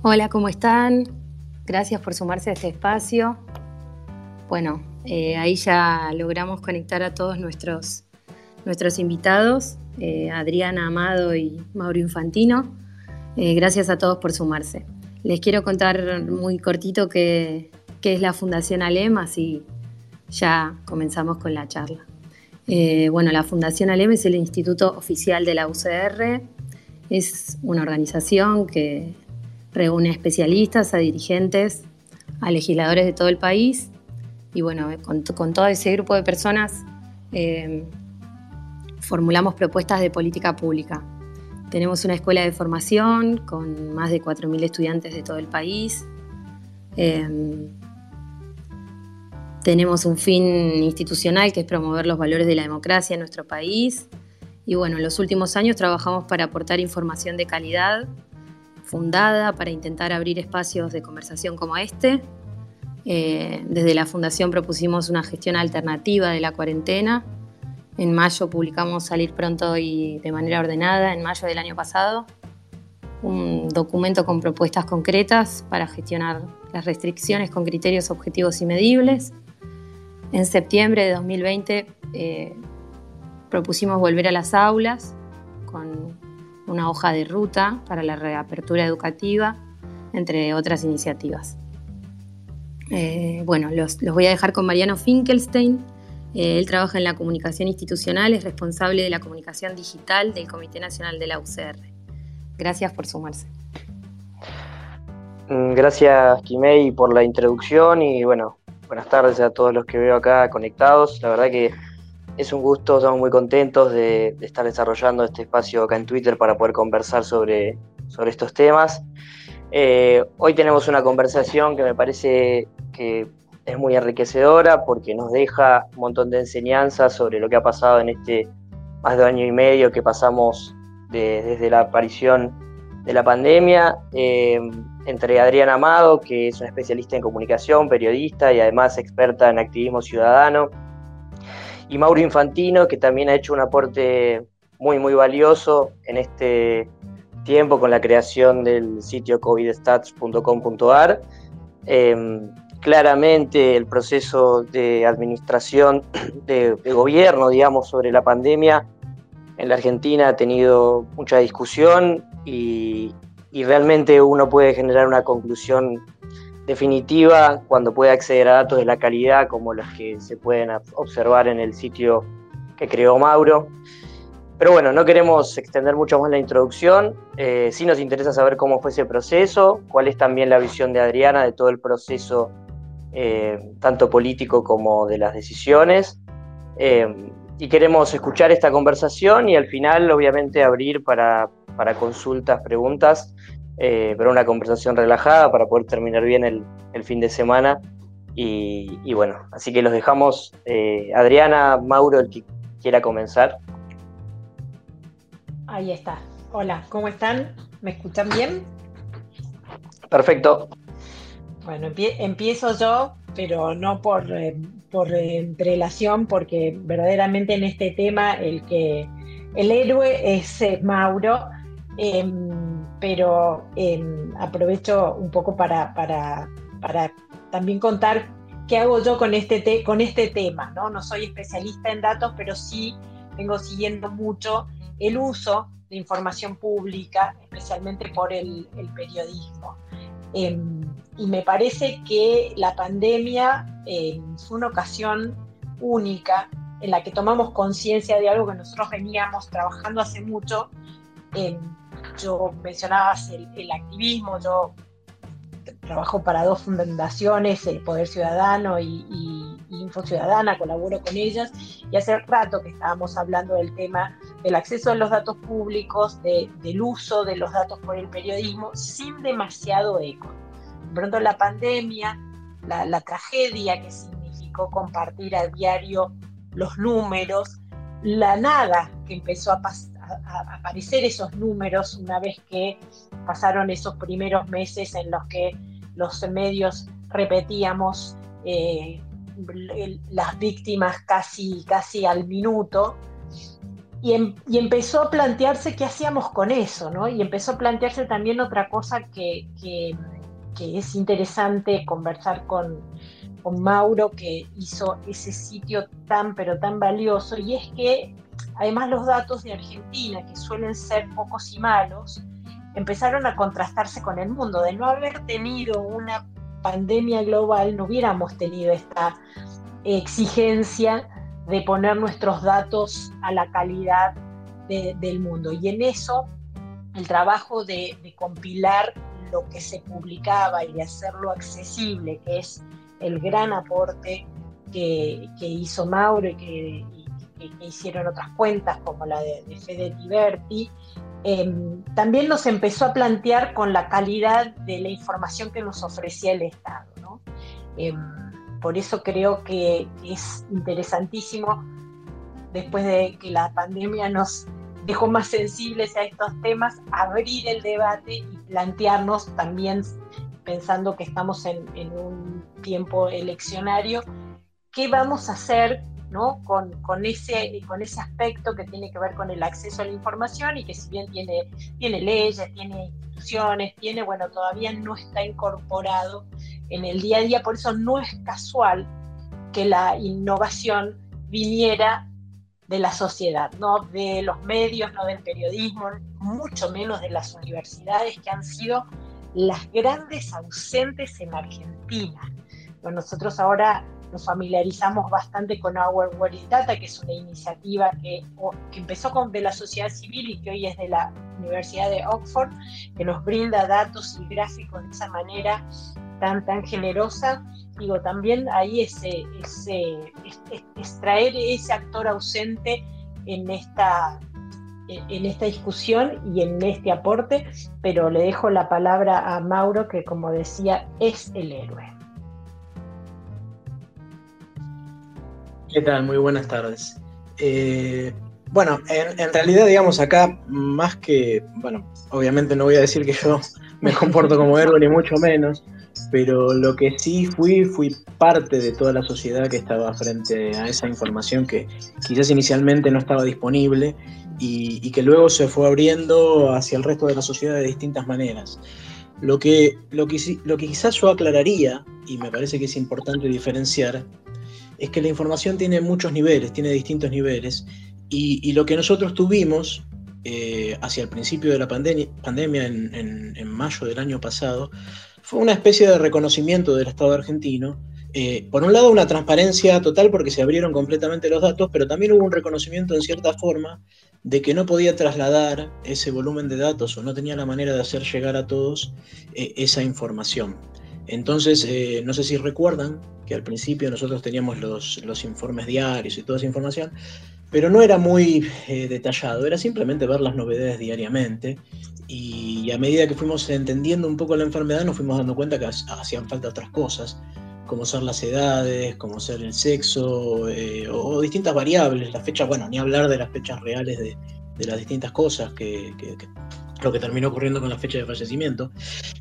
Hola, ¿cómo están? Gracias por sumarse a este espacio. Bueno, eh, ahí ya logramos conectar a todos nuestros, nuestros invitados, eh, Adriana Amado y Mauro Infantino. Eh, gracias a todos por sumarse. Les quiero contar muy cortito qué, es la Fundación ALEM, así ya comenzamos con la charla. bueno, la Fundación ALEM es el instituto oficial de la UCR, es una organización que reúne especialistas, a dirigentes, a legisladores de todo el país y bueno, con, todo ese grupo de personas eh, formulamos propuestas de política pública. Tenemos una escuela de formación con más de 4.000 estudiantes de todo el país. Eh, tenemos un fin institucional que es promover los valores de la democracia en nuestro país. Y bueno, en los últimos años trabajamos para aportar información de calidad fundada para intentar abrir espacios de conversación como este. Eh, desde la Fundación propusimos una gestión alternativa de la cuarentena. En mayo publicamos Salir pronto y de manera ordenada, en mayo del año pasado, un documento con propuestas concretas para gestionar las restricciones con criterios objetivos y medibles. En septiembre de 2020 eh, propusimos volver a las aulas con una hoja de ruta para la reapertura educativa, entre otras iniciativas. Eh, bueno, los, voy a dejar con Mariano Finkelstein. Eh, él trabaja en la comunicación institucional, es responsable de la comunicación digital del Comité Nacional de la UCR. Gracias por sumarse. Mm, gracias, Kimei, por la introducción y bueno, buenas tardes a todos los que veo acá conectados. La verdad que es un gusto, estamos muy contentos de, estar desarrollando este espacio acá en Twitter para poder conversar sobre, sobre estos temas. Eh, hoy tenemos una conversación que me parece que es muy enriquecedora porque nos deja un montón de enseñanzas sobre lo que ha pasado en este más de año y medio que pasamos desde la aparición de la pandemia, eh, entre Adriana Amado, que es una especialista en comunicación, periodista y además experta en activismo ciudadano, y Mauro Infantino, que también ha hecho un aporte muy, muy valioso en este tiempo con la creación del sitio covidstats.com.ar. Em, claramente el proceso de administración de, gobierno, digamos, sobre la pandemia en la Argentina ha tenido mucha discusión y, y realmente uno puede generar una conclusión definitiva cuando puede acceder a datos de la calidad como los que se pueden observar en el sitio que creó Mauro. Pero bueno, no queremos extender mucho más la introducción. Eh, sí nos interesa saber cómo fue ese proceso, cuál es también la visión de Adriana de todo el proceso, eh, tanto político como de las decisiones. Eh, y queremos escuchar esta conversación y al final, obviamente, abrir para, para consultas, preguntas eh, pero una conversación relajada para poder terminar bien el, fin de semana. Y, bueno, así que los dejamos. Eh, Adriana, Mauro, el que quiera comenzar. Ahí está. Hola, ¿cómo están? ¿Me escuchan bien? Perfecto. Bueno, empiezo yo, pero no por, eh, por relación, porque verdaderamente en este tema el que el héroe es Mauro. Em, pero em, aprovecho un poco para, para, también contar qué hago yo con este, con este tema. ¿no? no soy especialista en datos, pero sí vengo siguiendo mucho el uso de información pública, especialmente por el, periodismo. Em, y me parece que la pandemia em, fue una ocasión única en la que tomamos conciencia de algo que nosotros veníamos trabajando hace mucho, yo mencionabas el, activismo, yo trabajo para dos fundaciones, el Poder Ciudadano y, Info Ciudadana, colaboro con ellas y hace rato que estábamos hablando del tema del acceso a los datos públicos, del uso de los datos por el periodismo sin demasiado eco. De pronto la pandemia, la, la tragedia que significó compartir a diario los números, la nada que empezó a, aparecer esos números una vez que pasaron esos primeros meses en los que los medios repetíamos eh, las víctimas casi, casi al minuto. em, y, empezó a plantearse qué hacíamos con eso. Y empezó a plantearse también otra cosa que, que, es interesante conversar con, con Mauro, que hizo ese sitio tan, pero tan valioso, y es que además los datos de Argentina, que suelen ser pocos y malos, empezaron a contrastarse con el mundo. De no haber tenido una pandemia global, no hubiéramos tenido esta exigencia de poner nuestros datos a la calidad del mundo. Y en eso, el trabajo de, compilar lo que se publicaba y de hacerlo accesible, que es el gran aporte que, hizo Mauro y que, hicieron otras cuentas como la de, Fede Tiberti, em, también nos empezó a plantear con la calidad de la información que nos ofrecía el Estado. ¿no? Em, por eso creo que es interesantísimo, después de que la pandemia nos dejó más sensibles a estos temas, abrir el debate y plantearnos también, pensando que estamos en, un tiempo eleccionario, qué vamos a hacer ¿no? Con, ese, aspecto que tiene que ver con el acceso a la información y que si bien tiene, tiene leyes, tiene instituciones, tiene, bueno, todavía no está incorporado en el día a día, por eso no es casual que la innovación viniera de la sociedad, no de los medios, no del periodismo, mucho menos de las universidades que han sido las grandes ausentes en Argentina. nosotros ahora nos familiarizamos bastante con Our World Data, que es una iniciativa que, que, empezó con, de la sociedad civil y que hoy es de la Universidad de Oxford, que nos brinda datos y gráficos de esa manera tan, tan generosa, digo, también ahí ese, ese, extraer ese actor ausente en esta, en esta discusión y en este aporte, pero le dejo la palabra a Mauro, que como decía, es el héroe. ¿Qué tal? Muy buenas tardes. Eh, bueno, en, en, realidad, digamos, acá, más que, bueno, obviamente no voy a decir que yo me comporto como héroe, ni mucho menos, pero lo que sí fui, fui parte de toda la sociedad que estaba frente a esa información que quizás inicialmente no estaba disponible y, que luego se fue abriendo hacia el resto de la sociedad de distintas maneras. Lo que, lo, que, lo que quizás yo aclararía, y me parece que es importante diferenciar, es que la información tiene muchos niveles, tiene distintos niveles, y, lo que nosotros tuvimos eh, hacia el principio de la pandemia, en, mayo del año pasado, fue una especie de reconocimiento del Estado argentino. Eh, por un lado, una transparencia total porque se abrieron completamente los datos, pero también hubo un reconocimiento en cierta forma de que no podía trasladar ese volumen de datos o no tenía la manera de hacer llegar a todos eh, esa información. Entonces, no sé si recuerdan que al principio nosotros teníamos los, los informes diarios y toda esa información, pero no era muy detallado, era simplemente ver las novedades diariamente y a medida que fuimos entendiendo un poco la enfermedad, nos fuimos dando cuenta que hacían falta otras cosas, como ser las edades, como ser el sexo, eh, o, distintas variables, la fecha, bueno, ni hablar de las fechas reales de, las distintas cosas, que, lo que terminó ocurriendo con la fecha de fallecimiento.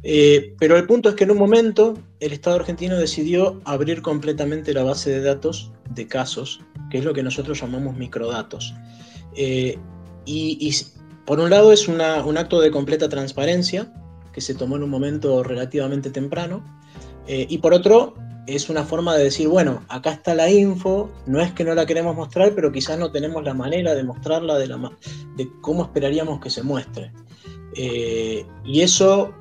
Eh, pero el punto es que en un momento el Estado argentino decidió abrir completamente la base de datos de casos, que es lo que nosotros llamamos microdatos. Eh, y, por un lado es un acto de completa transparencia, que se tomó en un momento relativamente temprano, eh, y por otro es una forma de decir, bueno, acá está la info, no es que no la queremos mostrar, pero quizás no tenemos la manera de mostrarla de, la, de cómo esperaríamos que se muestre. Eh, y eso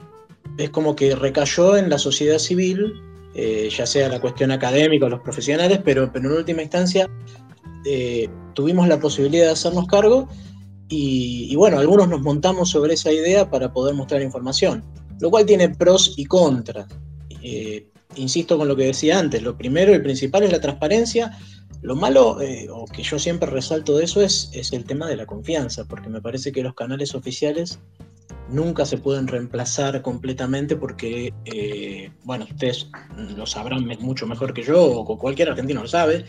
es como que recayó en la sociedad civil, eh, ya sea la cuestión académica o los profesionales, pero, pero en última instancia tuvimos la posibilidad de hacernos cargo y, bueno, algunos nos montamos sobre esa idea para poder mostrar información, lo cual tiene pros y contras. Eh, insisto con lo que decía antes, lo primero y principal es la transparencia. Lo malo, eh, o que yo siempre resalto de eso, es, es el tema de la confianza, porque me parece que los canales oficiales nunca se pueden reemplazar completamente porque, eh, bueno, ustedes lo sabrán mucho mejor que yo, o cualquier argentino lo sabe,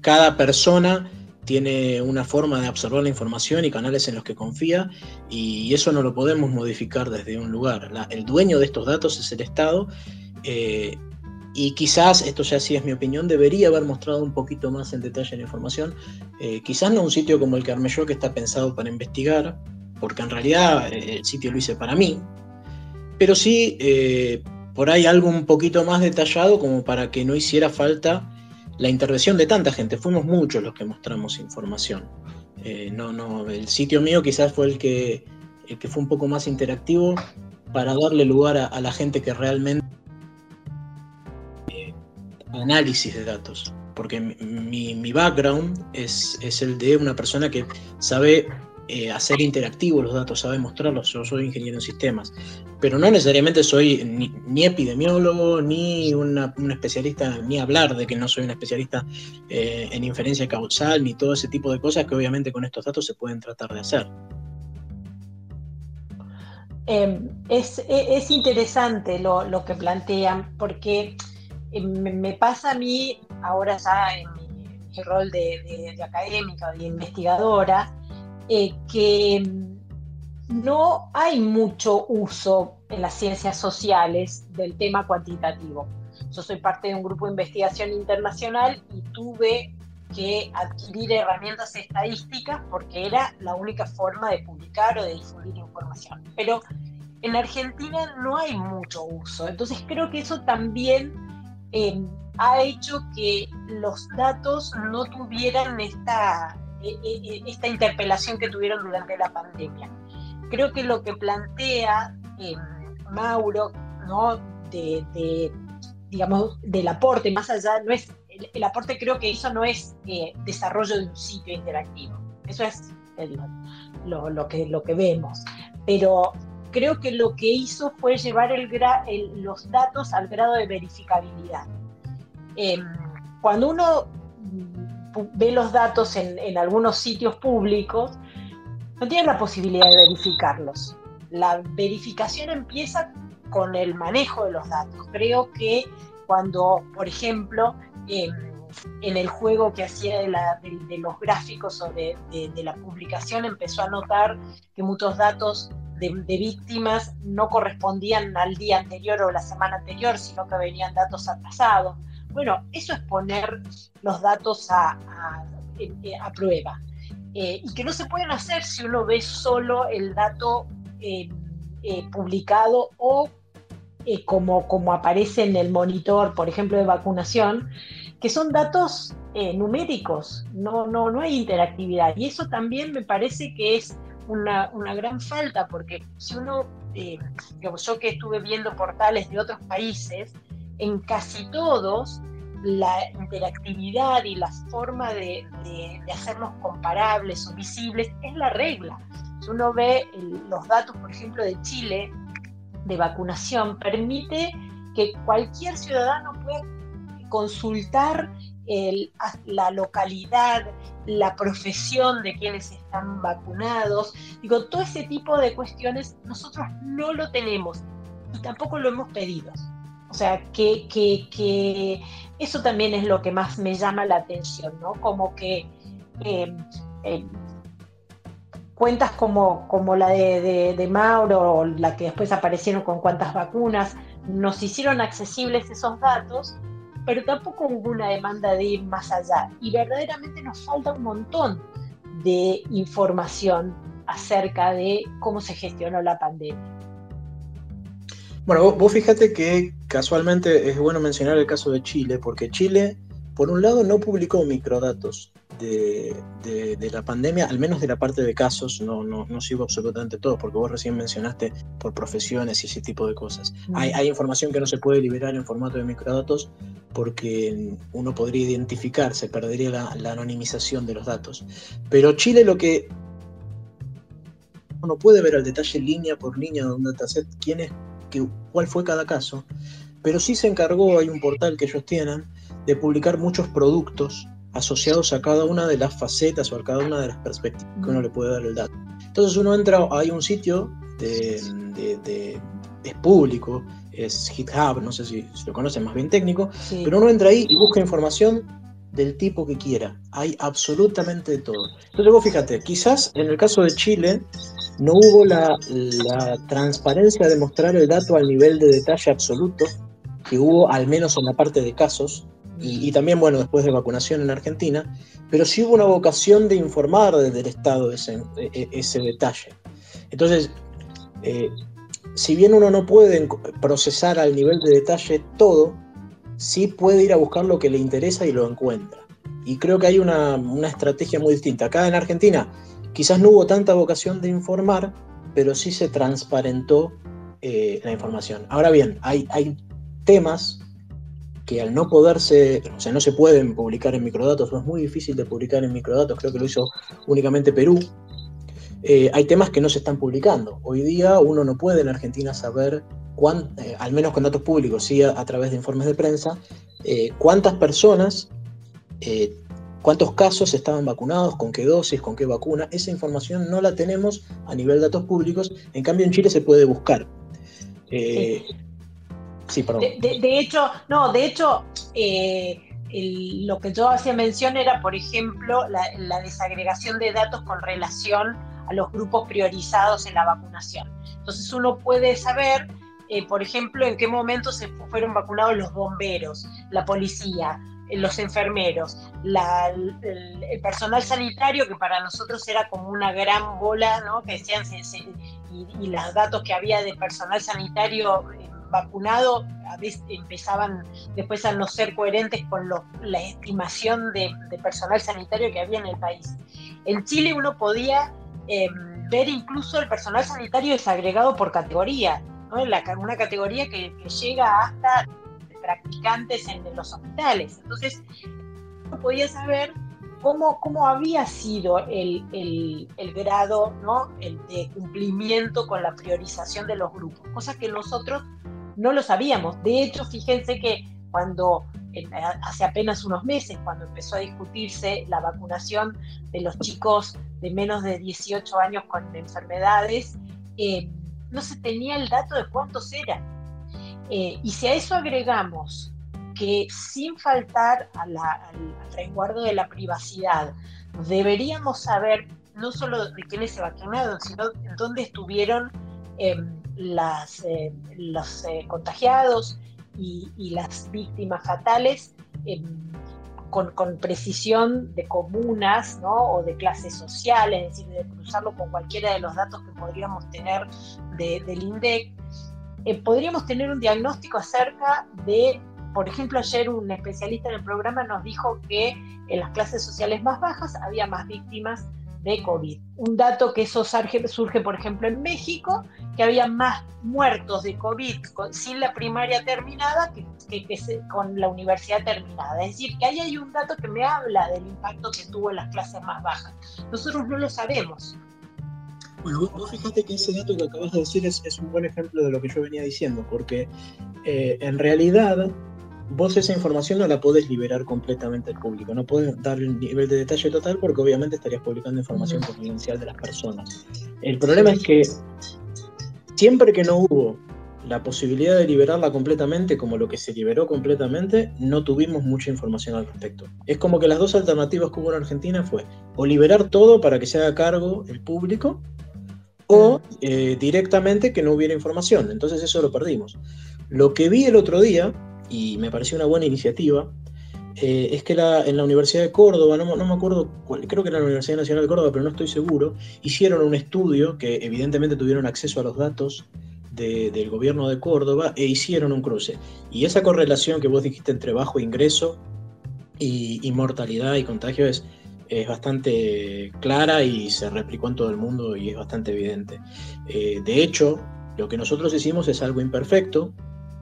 cada persona tiene una forma de absorber la información y canales en los que confía y eso no lo podemos modificar desde un lugar. el dueño de estos datos es el Estado eh, y quizás, esto ya sí es mi opinión, debería haber mostrado un poquito más en detalle la información. Eh, quizás no un sitio como el yo, que está pensado para investigar, porque en realidad eh, el sitio lo hice para mí, pero sí eh, por ahí algo un poquito más detallado como para que no hiciera falta la intervención de tanta gente. Fuimos muchos los que mostramos información. no, no, el sitio mío quizás fue el que, el que fue un poco más interactivo para darle lugar a la gente que realmente análisis de datos, porque mi, background es, el de una persona que sabe eh, hacer interactivos los datos, sabe mostrarlos. Yo soy ingeniero en sistemas, pero no necesariamente soy ni, epidemiólogo, ni un especialista, ni hablar de que no soy un especialista eh, en inferencia causal, ni todo ese tipo de cosas que obviamente con estos datos se pueden tratar de hacer. Em, es, e, es, interesante lo que plantean, porque eh, me, pasa a mí, ahora ya en mi, rol de, académica, de investigadora, eh, que no hay mucho uso en las ciencias sociales del tema cuantitativo. Yo soy parte de un grupo de investigación internacional y tuve que adquirir herramientas estadísticas porque era la única forma de publicar o de difundir información. Pero en Argentina no hay mucho uso, entonces creo que eso también eh, ha hecho que los datos no tuvieran esta, eh, eh, esta interpelación que tuvieron durante la pandemia. Creo que lo que plantea Mauro, digamos, del aporte, más allá, no es, el, aporte creo que eso no es desarrollo de un sitio interactivo, eso es lo, que, lo que vemos, pero creo que lo que hizo fue llevar los datos al grado de verificabilidad. Em, cuando uno ve los datos en, algunos sitios públicos, no tiene la posibilidad de verificarlos. La verificación empieza con el manejo de los datos. Creo que cuando, por ejemplo, em, en el juego que hacía de, los gráficos o de, la publicación empezó a notar que muchos datos de, víctimas no correspondían al día anterior o la semana anterior, sino que venían datos atrasados. Bueno, eso es poner los datos a, prueba. Eh, y que no se pueden hacer si uno ve solo el dato eh, eh, publicado o como, como aparece en el monitor, por ejemplo, de vacunación, que son datos numéricos, no, no, no hay interactividad. Y eso también me parece que es una, gran falta, porque si uno, eh, yo que estuve viendo portales de otros países, en casi todos la interactividad y la forma de, hacerlos comparables o visibles es la regla. Si uno ve los datos, por ejemplo, de Chile, de vacunación, permite que cualquier ciudadano pueda consultar la localidad, la profesión de quienes están vacunados. Digo, todo ese tipo de cuestiones nosotros no lo tenemos y tampoco lo hemos pedido. O sea, que, que, eso también es lo que más me llama la atención, ¿no? Como que em, em, cuentas como, como la de, de, de, Mauro, la que después aparecieron con cuántas vacunas, nos hicieron accesibles esos datos pero tampoco hubo una demanda de ir más allá. Y verdaderamente nos falta un montón de información acerca de cómo se gestionó la pandemia. Bueno, vos, fíjate que casualmente es bueno mencionar el caso de Chile, porque Chile, por un lado, no publicó microdatos de, la pandemia, al menos de la parte de casos, no, no, no sigo absolutamente todo, porque vos recién mencionaste por profesiones y ese tipo de cosas. Hay, hay, información que no se puede liberar en formato de microdatos porque uno podría identificar, se perdería la, anonimización de los datos. Pero Chile lo que uno puede ver al detalle línea por línea de un dataset quién es, que, cuál fue cada caso, pero sí se encargó, hay un portal que ellos tienen, de publicar muchos productos asociados a cada una de las facetas o a cada una de las perspectivas que uno le puede dar el dato. Entonces uno entra, hay un sitio de, es público, es GitHub, no sé si, lo conocen, más bien técnico, pero uno entra ahí y busca información del tipo que quiera. Hay absolutamente de todo. Entonces vos fíjate, quizás en el caso de Chile no hubo la, la transparencia de mostrar el dato al nivel de detalle absoluto que hubo, al menos en la parte de casos, y, también, bueno, después de vacunación en Argentina, pero sí hubo una vocación de informar desde el Estado ese, e, ese detalle. Entonces, eh, si bien uno no puede procesar al nivel de detalle todo, sí puede ir a buscar lo que le interesa y lo encuentra. Y creo que hay una, estrategia muy distinta. Acá en Argentina quizás no hubo tanta vocación de informar, pero sí se transparentó eh, la información. Ahora bien, hay, hay temas que al no poderse, o sea, no se pueden publicar en microdatos, o es muy difícil de publicar en microdatos, creo que lo hizo únicamente Perú, eh, hay temas que no se están publicando. Hoy día uno no puede en Argentina saber, eh, al menos con datos públicos, sí a, través de informes de prensa, eh, cuántas personas, cuántos casos estaban vacunados, con qué dosis, con qué vacuna. Esa información no la tenemos a nivel de datos públicos, en cambio en Chile se puede buscar. De, hecho, no, de hecho, lo que yo hacía mención era, por ejemplo, la, desagregación de datos con relación a los grupos priorizados en la vacunación. Entonces uno puede saber, eh, por ejemplo, en qué momento se fueron vacunados los bomberos, la policía, eh, los enfermeros, el, personal sanitario, que para nosotros era como una gran bola, ¿no? Que decían, y, y, los datos que había de personal sanitario eh, vacunado a veces empezaban después a no ser coherentes con la estimación de, personal sanitario que había en el país. En Chile uno podía Em, ver incluso el personal sanitario desagregado por categoría, una categoría que, llega hasta practicantes en, los hospitales. Entonces, uno podía saber cómo, había sido el, grado de cumplimiento con la priorización de los grupos, cosa que nosotros no lo sabíamos. De hecho, fíjense que cuando hace apenas unos meses, cuando empezó a discutirse la vacunación de los chicos de menos de 18 años con enfermedades, eh, no se tenía el dato de cuántos eran. Eh, y si a eso agregamos que sin faltar al, resguardo de la privacidad, deberíamos saber no solo de quiénes se vacunaron, sino dónde estuvieron em, las, eh, los contagiados y, y, las víctimas fatales. Em, con, precisión de comunas ¿no? o de clases sociales, es decir, de cruzarlo con cualquiera de los datos que podríamos tener del INDEC, eh, podríamos tener un diagnóstico acerca de, por ejemplo, ayer un especialista en el programa nos dijo que en las clases sociales más bajas había más víctimas de COVID. Un dato que eso surge, por ejemplo, en México, que había más muertos de COVID sin la primaria terminada que, con la universidad terminada. Es decir, que ahí hay un dato que me habla del impacto que tuvo en las clases más bajas. Nosotros no lo sabemos. Bueno, vos, fíjate que ese dato que acabas de decir es, un buen ejemplo de lo que yo venía diciendo, porque eh, en realidad vos esa información no la podés liberar completamente al público, no podés dar el nivel de detalle total porque obviamente estarías publicando información confidencial de las personas. El problema es que siempre que no hubo la posibilidad de liberarla completamente, como lo que se liberó completamente, no tuvimos mucha información al respecto. Es como que las dos alternativas que hubo en Argentina fue o liberar todo para que se haga cargo el público, o eh, directamente que no hubiera información. Entonces eso lo perdimos. Lo que vi el otro día y me pareció una buena iniciativa, eh, es que en la Universidad de Córdoba, no, me acuerdo cuál, creo que era la Universidad Nacional de Córdoba, pero no estoy seguro, hicieron un estudio que evidentemente tuvieron acceso a los datos del gobierno de Córdoba e hicieron un cruce. Y esa correlación que vos dijiste entre bajo ingreso y, mortalidad y contagio es, es bastante clara y se replicó en todo el mundo y es bastante evidente. Eh, de hecho, lo que nosotros hicimos es algo imperfecto,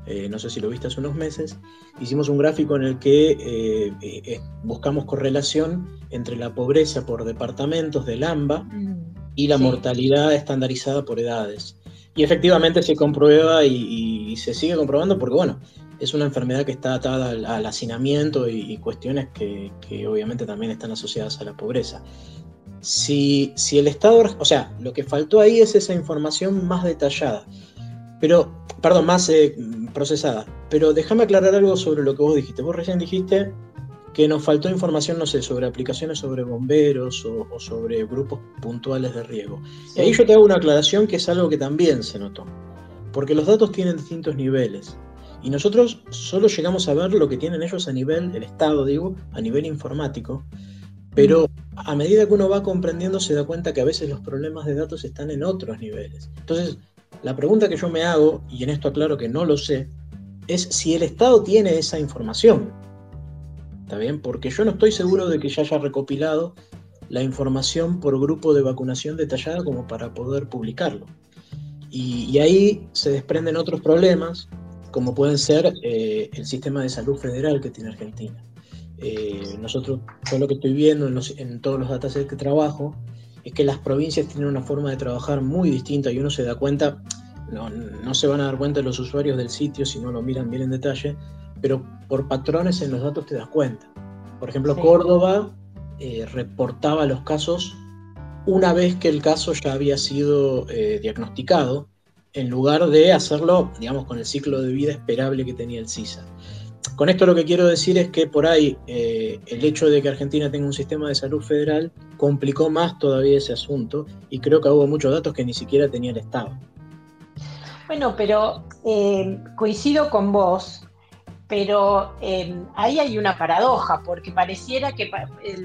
eh, no sé si lo viste hace unos meses, hicimos un gráfico en el que eh, eh, buscamos correlación entre la pobreza por departamentos del AMBA mm, y la mortalidad estandarizada por edades. Y efectivamente se comprueba y, se sigue comprobando porque, bueno, es una enfermedad que está atada al, hacinamiento y, cuestiones que, obviamente también están asociadas a la pobreza. Si, si el Estado, o sea, lo que faltó ahí es esa información más detallada. Pero, perdón, más procesada. Pero déjame aclarar algo sobre lo que vos dijiste. Vos recién dijiste que nos faltó información, no sé, sobre aplicaciones sobre bomberos o, sobre grupos puntuales de riesgo. Y ahí yo te hago una aclaración que es algo que también se notó. Porque los datos tienen distintos niveles. Y nosotros solo llegamos a ver lo que tienen ellos a nivel, el Estado digo, a nivel informático, pero a medida que uno va comprendiendo se da cuenta que a veces los problemas de datos están en otros niveles. Entonces, la pregunta que yo me hago, y en esto aclaro que no lo sé, es si el Estado tiene esa información. ¿Está bien? Porque yo no estoy seguro de que ya haya recopilado la información por grupo de vacunación detallada como para poder publicarlo. Y, ahí se desprenden otros problemas, como pueden ser eh, el sistema de salud federal que tiene Argentina. Eh, nosotros, yo lo que estoy viendo en, todos los datasets que trabajo, es que las provincias tienen una forma de trabajar muy distinta y uno se da cuenta, no, no se van a dar cuenta los usuarios del sitio si no lo miran bien en detalle, pero por patrones en los datos te das cuenta. Por ejemplo, Córdoba eh, reportaba los casos una vez que el caso ya había sido eh, diagnosticado, en lugar de hacerlo, digamos, con el ciclo de vida esperable que tenía el CISA. Con esto lo que quiero decir es que por ahí eh, el hecho de que Argentina tenga un sistema de salud federal complicó más todavía ese asunto y creo que hubo muchos datos que ni siquiera tenía el Estado. Bueno, pero coincido con vos pero em, ahí hay una paradoja, porque pareciera que eh,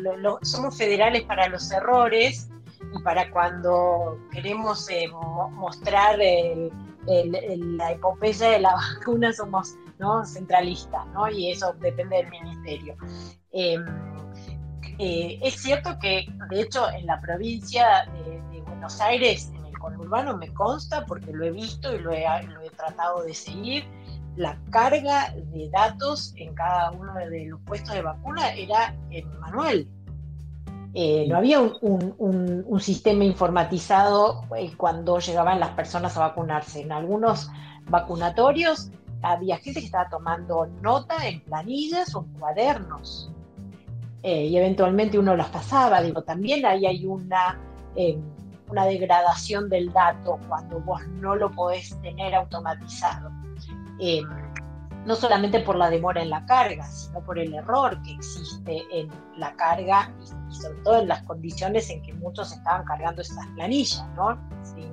somos federales para los errores y para cuando queremos eh, mostrar la epopeya de la vacuna somos ¿no? centralistas, ¿no? y eso depende del ministerio. Em, eh, es cierto que, de hecho, en la provincia de, Buenos Aires, en el conurbano, me consta, porque lo he visto y lo he, lo he tratado de seguir, la carga de datos en cada uno de los puestos de vacuna era en manual. Eh, no había un, sistema informatizado eh, cuando llegaban las personas a vacunarse. En algunos vacunatorios había gente que estaba tomando nota en planillas o en cuadernos. Eh, y eventualmente uno las pasaba. Digo, también ahí hay una, una degradación del dato cuando vos no lo podés tener automatizado. Em, no solamente por la demora en la carga, sino por el error que existe en la carga y, sobre todo en las condiciones en que muchos estaban cargando estas planillas, ¿no? Sin,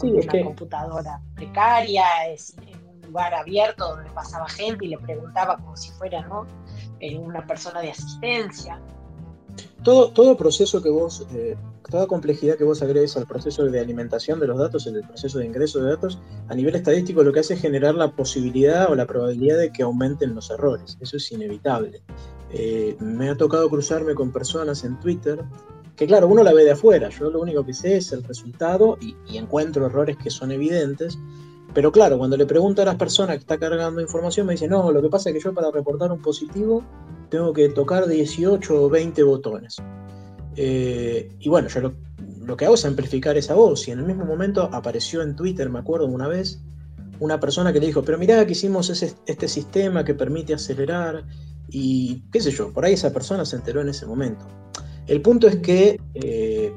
una computadora precaria, en un lugar abierto donde pasaba gente y le preguntaba como si fuera ¿no? Eh, una persona de asistencia. Todo, todo proceso que vos eh, toda complejidad que vos agregues al proceso de alimentación de los datos, el proceso de ingreso de datos, a nivel estadístico lo que hace es generar la posibilidad o la probabilidad de que aumenten los errores. Eso es inevitable. Eh, me ha tocado cruzarme con personas en Twitter que, claro, uno la ve de afuera. Yo lo único que sé es el resultado y encuentro errores que son evidentes. Pero claro, cuando le pregunto a las personas que está cargando información, me dicen, no, lo que pasa es que yo para reportar un positivo tengo que tocar 18 o 20 botones. Eh, y bueno, yo lo, que hago es amplificar esa voz. Y en el mismo momento apareció en Twitter, me acuerdo una vez, una persona que le dijo, pero mirá que hicimos este sistema que permite acelerar. Y qué sé yo, por ahí esa persona se enteró en ese momento. El punto es que eh,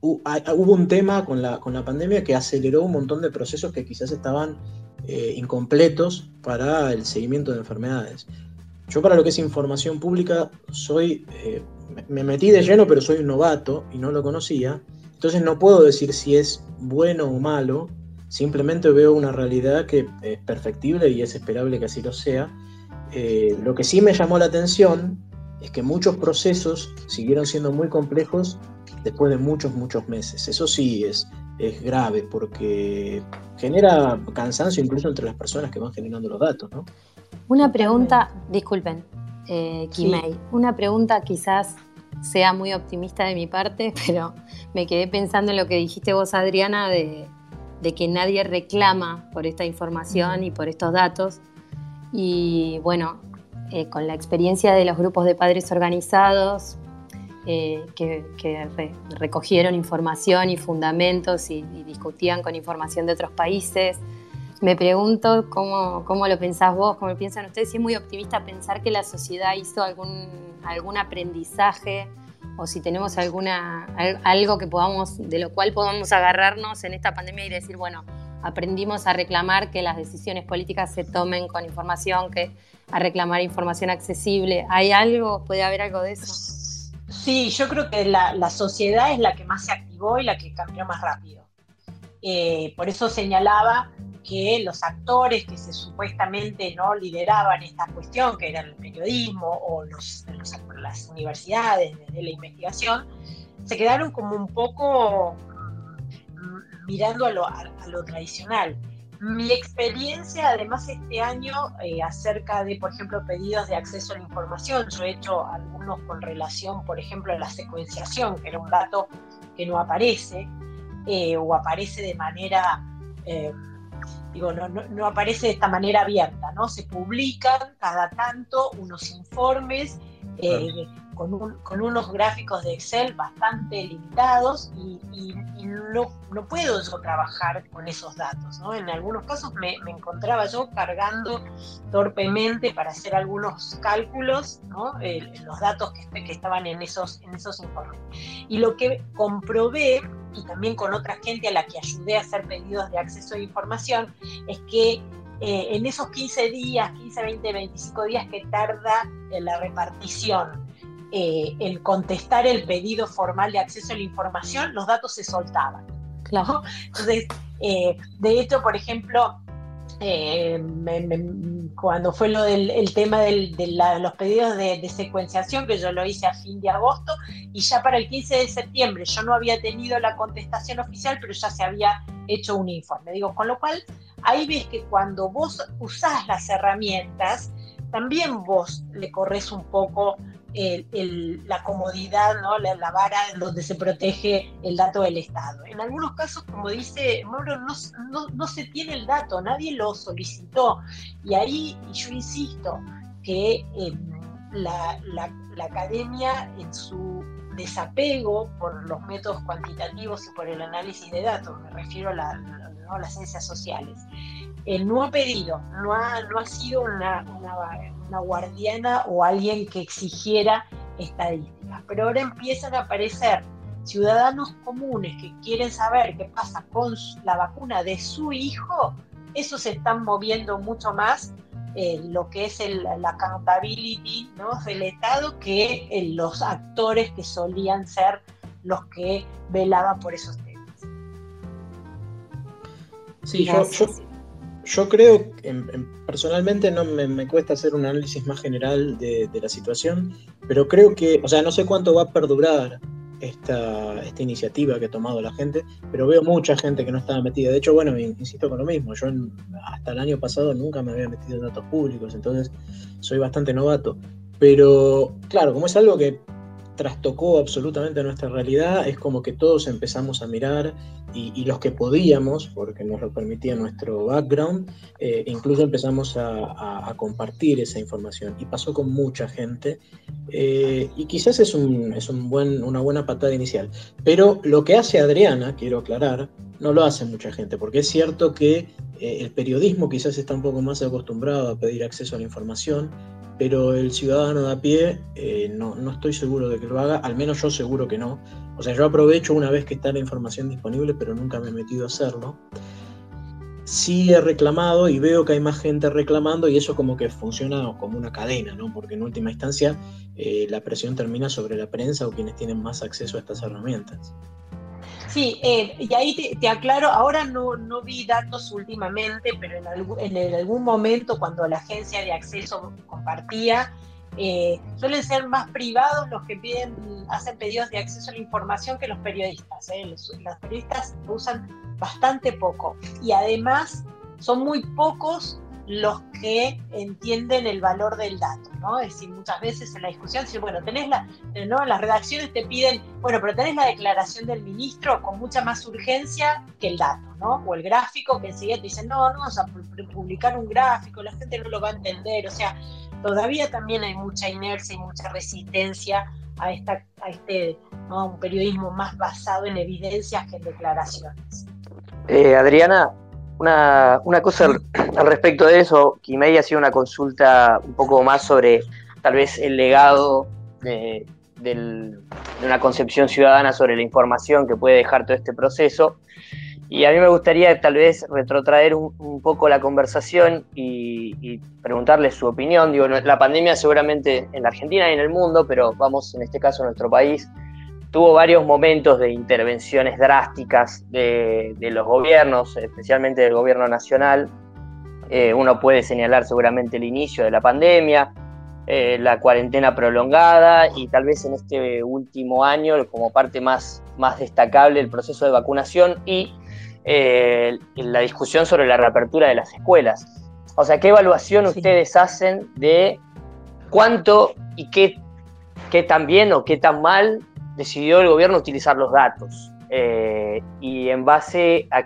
hubo un tema con la, con la pandemia que aceleró un montón de procesos que quizás estaban eh, incompletos para el seguimiento de enfermedades. Yo para lo que es información pública soy me metí de lleno, pero soy un novato y no lo conocía. Entonces no puedo decir si es bueno o malo, simplemente veo una realidad que es perfectible y es esperable que así lo sea. Eh, lo que sí me llamó la atención es que muchos procesos siguieron siendo muy complejos después de muchos, muchos meses. Eso sí es, es grave porque genera cansancio incluso entre las personas que van generando los datos. ¿no? Una pregunta, disculpen, eh, Kimei, una pregunta quizás sea muy optimista de mi parte, pero me quedé pensando en lo que dijiste vos, Adriana, de, que nadie reclama por esta información y por estos datos. Y bueno, eh, con la experiencia de los grupos de padres organizados, eh, que, recogieron información y fundamentos y, discutían con información de otros países, me pregunto cómo, cómo, lo pensás vos, cómo lo piensan ustedes, si es muy optimista pensar que la sociedad hizo algún, algún aprendizaje o si tenemos alguna, algo que podamos, de lo cual podamos agarrarnos en esta pandemia y decir, bueno, aprendimos a reclamar que las decisiones políticas se tomen con información, que a reclamar información accesible. ¿Hay algo? ¿Puede haber algo de eso? Sí, yo creo que la, sociedad es la que más se activó y la que cambió más rápido. Eh, por eso señalaba que los actores que se supuestamente no lideraban esta cuestión, que era el periodismo o los, las universidades de la investigación, se quedaron como un poco mm, mirando a lo, a lo tradicional. Mi experiencia, además, este año eh, acerca de, por ejemplo, pedidos de acceso a la información, yo he hecho algunos con relación, por ejemplo, a la secuenciación, que era un dato que no aparece, eh, o aparece de manera, eh, digo, no, no, aparece de esta manera abierta, ¿no? Se publican cada tanto unos informes con, unos gráficos de Excel bastante limitados y, no, puedo yo trabajar con esos datos. ¿no? En algunos casos me, encontraba yo cargando torpemente para hacer algunos cálculos, los datos que, que, estaban en esos, en esos informes. Y lo que comprobé, y también con otra gente a la que ayudé a hacer pedidos de acceso a información, es que eh, en esos 15 días, 15, 20, 25 días que tarda la repartición eh, el contestar el pedido formal de acceso a la información, los datos se soltaban. Claro. Entonces, eh, de hecho, por ejemplo, eh, cuando fue lo del el tema de los pedidos de, secuenciación, que yo lo hice a fin de agosto, y ya para el 15 de septiembre yo no había tenido la contestación oficial, pero ya se había hecho un informe. Digo, con lo cual, ahí ves que cuando vos usás las herramientas, también vos le corres un poco la comodidad, ¿no? La, vara donde se protege el dato del Estado. En algunos casos, como dice Mauro, no, se tiene el dato, nadie lo solicitó. Y ahí yo insisto que em, la, academia en su desapego por los métodos cuantitativos y por el análisis de datos, me refiero a, las ciencias sociales, eh, no ha pedido, no ha, no ha sido una, una una guardiana o alguien que exigiera estadísticas. Pero ahora empiezan a aparecer ciudadanos comunes que quieren saber qué pasa con la vacuna de su hijo, eso se están moviendo mucho más eh, lo que es la accountability del Estado que eh, los actores que solían ser los que velaban por esos temas. Sí, yo creo, personalmente no me, cuesta hacer un análisis más general de, la situación, pero creo que, o sea, no sé cuánto va a perdurar esta, esta iniciativa que ha tomado la gente, pero veo mucha gente que no estaba metida. De hecho, bueno, insisto con lo mismo, yo hasta el año pasado nunca me había metido en datos públicos, entonces soy bastante novato. Pero claro, como es algo que trastocó absolutamente nuestra realidad, es como que todos empezamos a mirar y, los que podíamos, porque nos lo permitía nuestro background, eh, incluso empezamos a, compartir esa información y pasó con mucha gente eh, y quizás es, un, es un buen, una buena patada inicial. Pero lo que hace Adriana, quiero aclarar, no lo hace mucha gente, porque es cierto que eh, el periodismo quizás está un poco más acostumbrado a pedir acceso a la información pero el ciudadano de a pie eh, no, no, estoy seguro de que lo haga, al menos yo seguro que no. O sea, yo aprovecho una vez que está la información disponible, pero nunca me he metido a hacerlo. Sí he reclamado y veo que hay más gente reclamando y eso como que funciona como una cadena, ¿no? Porque en última instancia eh, la presión termina sobre la prensa o quienes tienen más acceso a estas herramientas. Sí, eh, y ahí te, aclaro, ahora no, no, vi datos últimamente, pero en algún, en algún momento cuando la agencia de acceso compartía, eh, suelen ser más privados los que piden, hacen pedidos de acceso a la información que los periodistas. Eh. Los, los, periodistas usan bastante poco y además son muy pocos los que entienden el valor del dato, ¿no? Es decir, muchas veces en la discusión, bueno, tenés la, ¿no? Las redacciones te piden, bueno, pero tenés la declaración del ministro con mucha más urgencia que el dato, ¿no? O el gráfico que enseguida te dicen, no, no vamos a publicar un gráfico, la gente no lo va a entender, o sea, todavía también hay mucha inercia y mucha resistencia a, esta, a este un periodismo más basado en evidencias que en declaraciones. Eh, Adriana, una, una cosa al, respecto de eso, Kimei ha sido una consulta un poco más sobre tal vez el legado de, una concepción ciudadana sobre la información que puede dejar todo este proceso. Y a mí me gustaría tal vez retrotraer un, poco la conversación y, y, preguntarle su opinión. Digo, la pandemia seguramente en la Argentina y en el mundo, pero vamos en este caso a nuestro país, tuvo varios momentos de intervenciones drásticas de, los gobiernos, especialmente del gobierno nacional. Eh, uno puede señalar seguramente el inicio de la pandemia, eh, la cuarentena prolongada y tal vez en este último año como parte más, más destacable el proceso de vacunación y eh, la discusión sobre la reapertura de las escuelas. O sea, ¿qué evaluación ustedes hacen de cuánto y qué, qué tan bien o qué tan mal decidió el gobierno utilizar los datos? Eh, y en base a...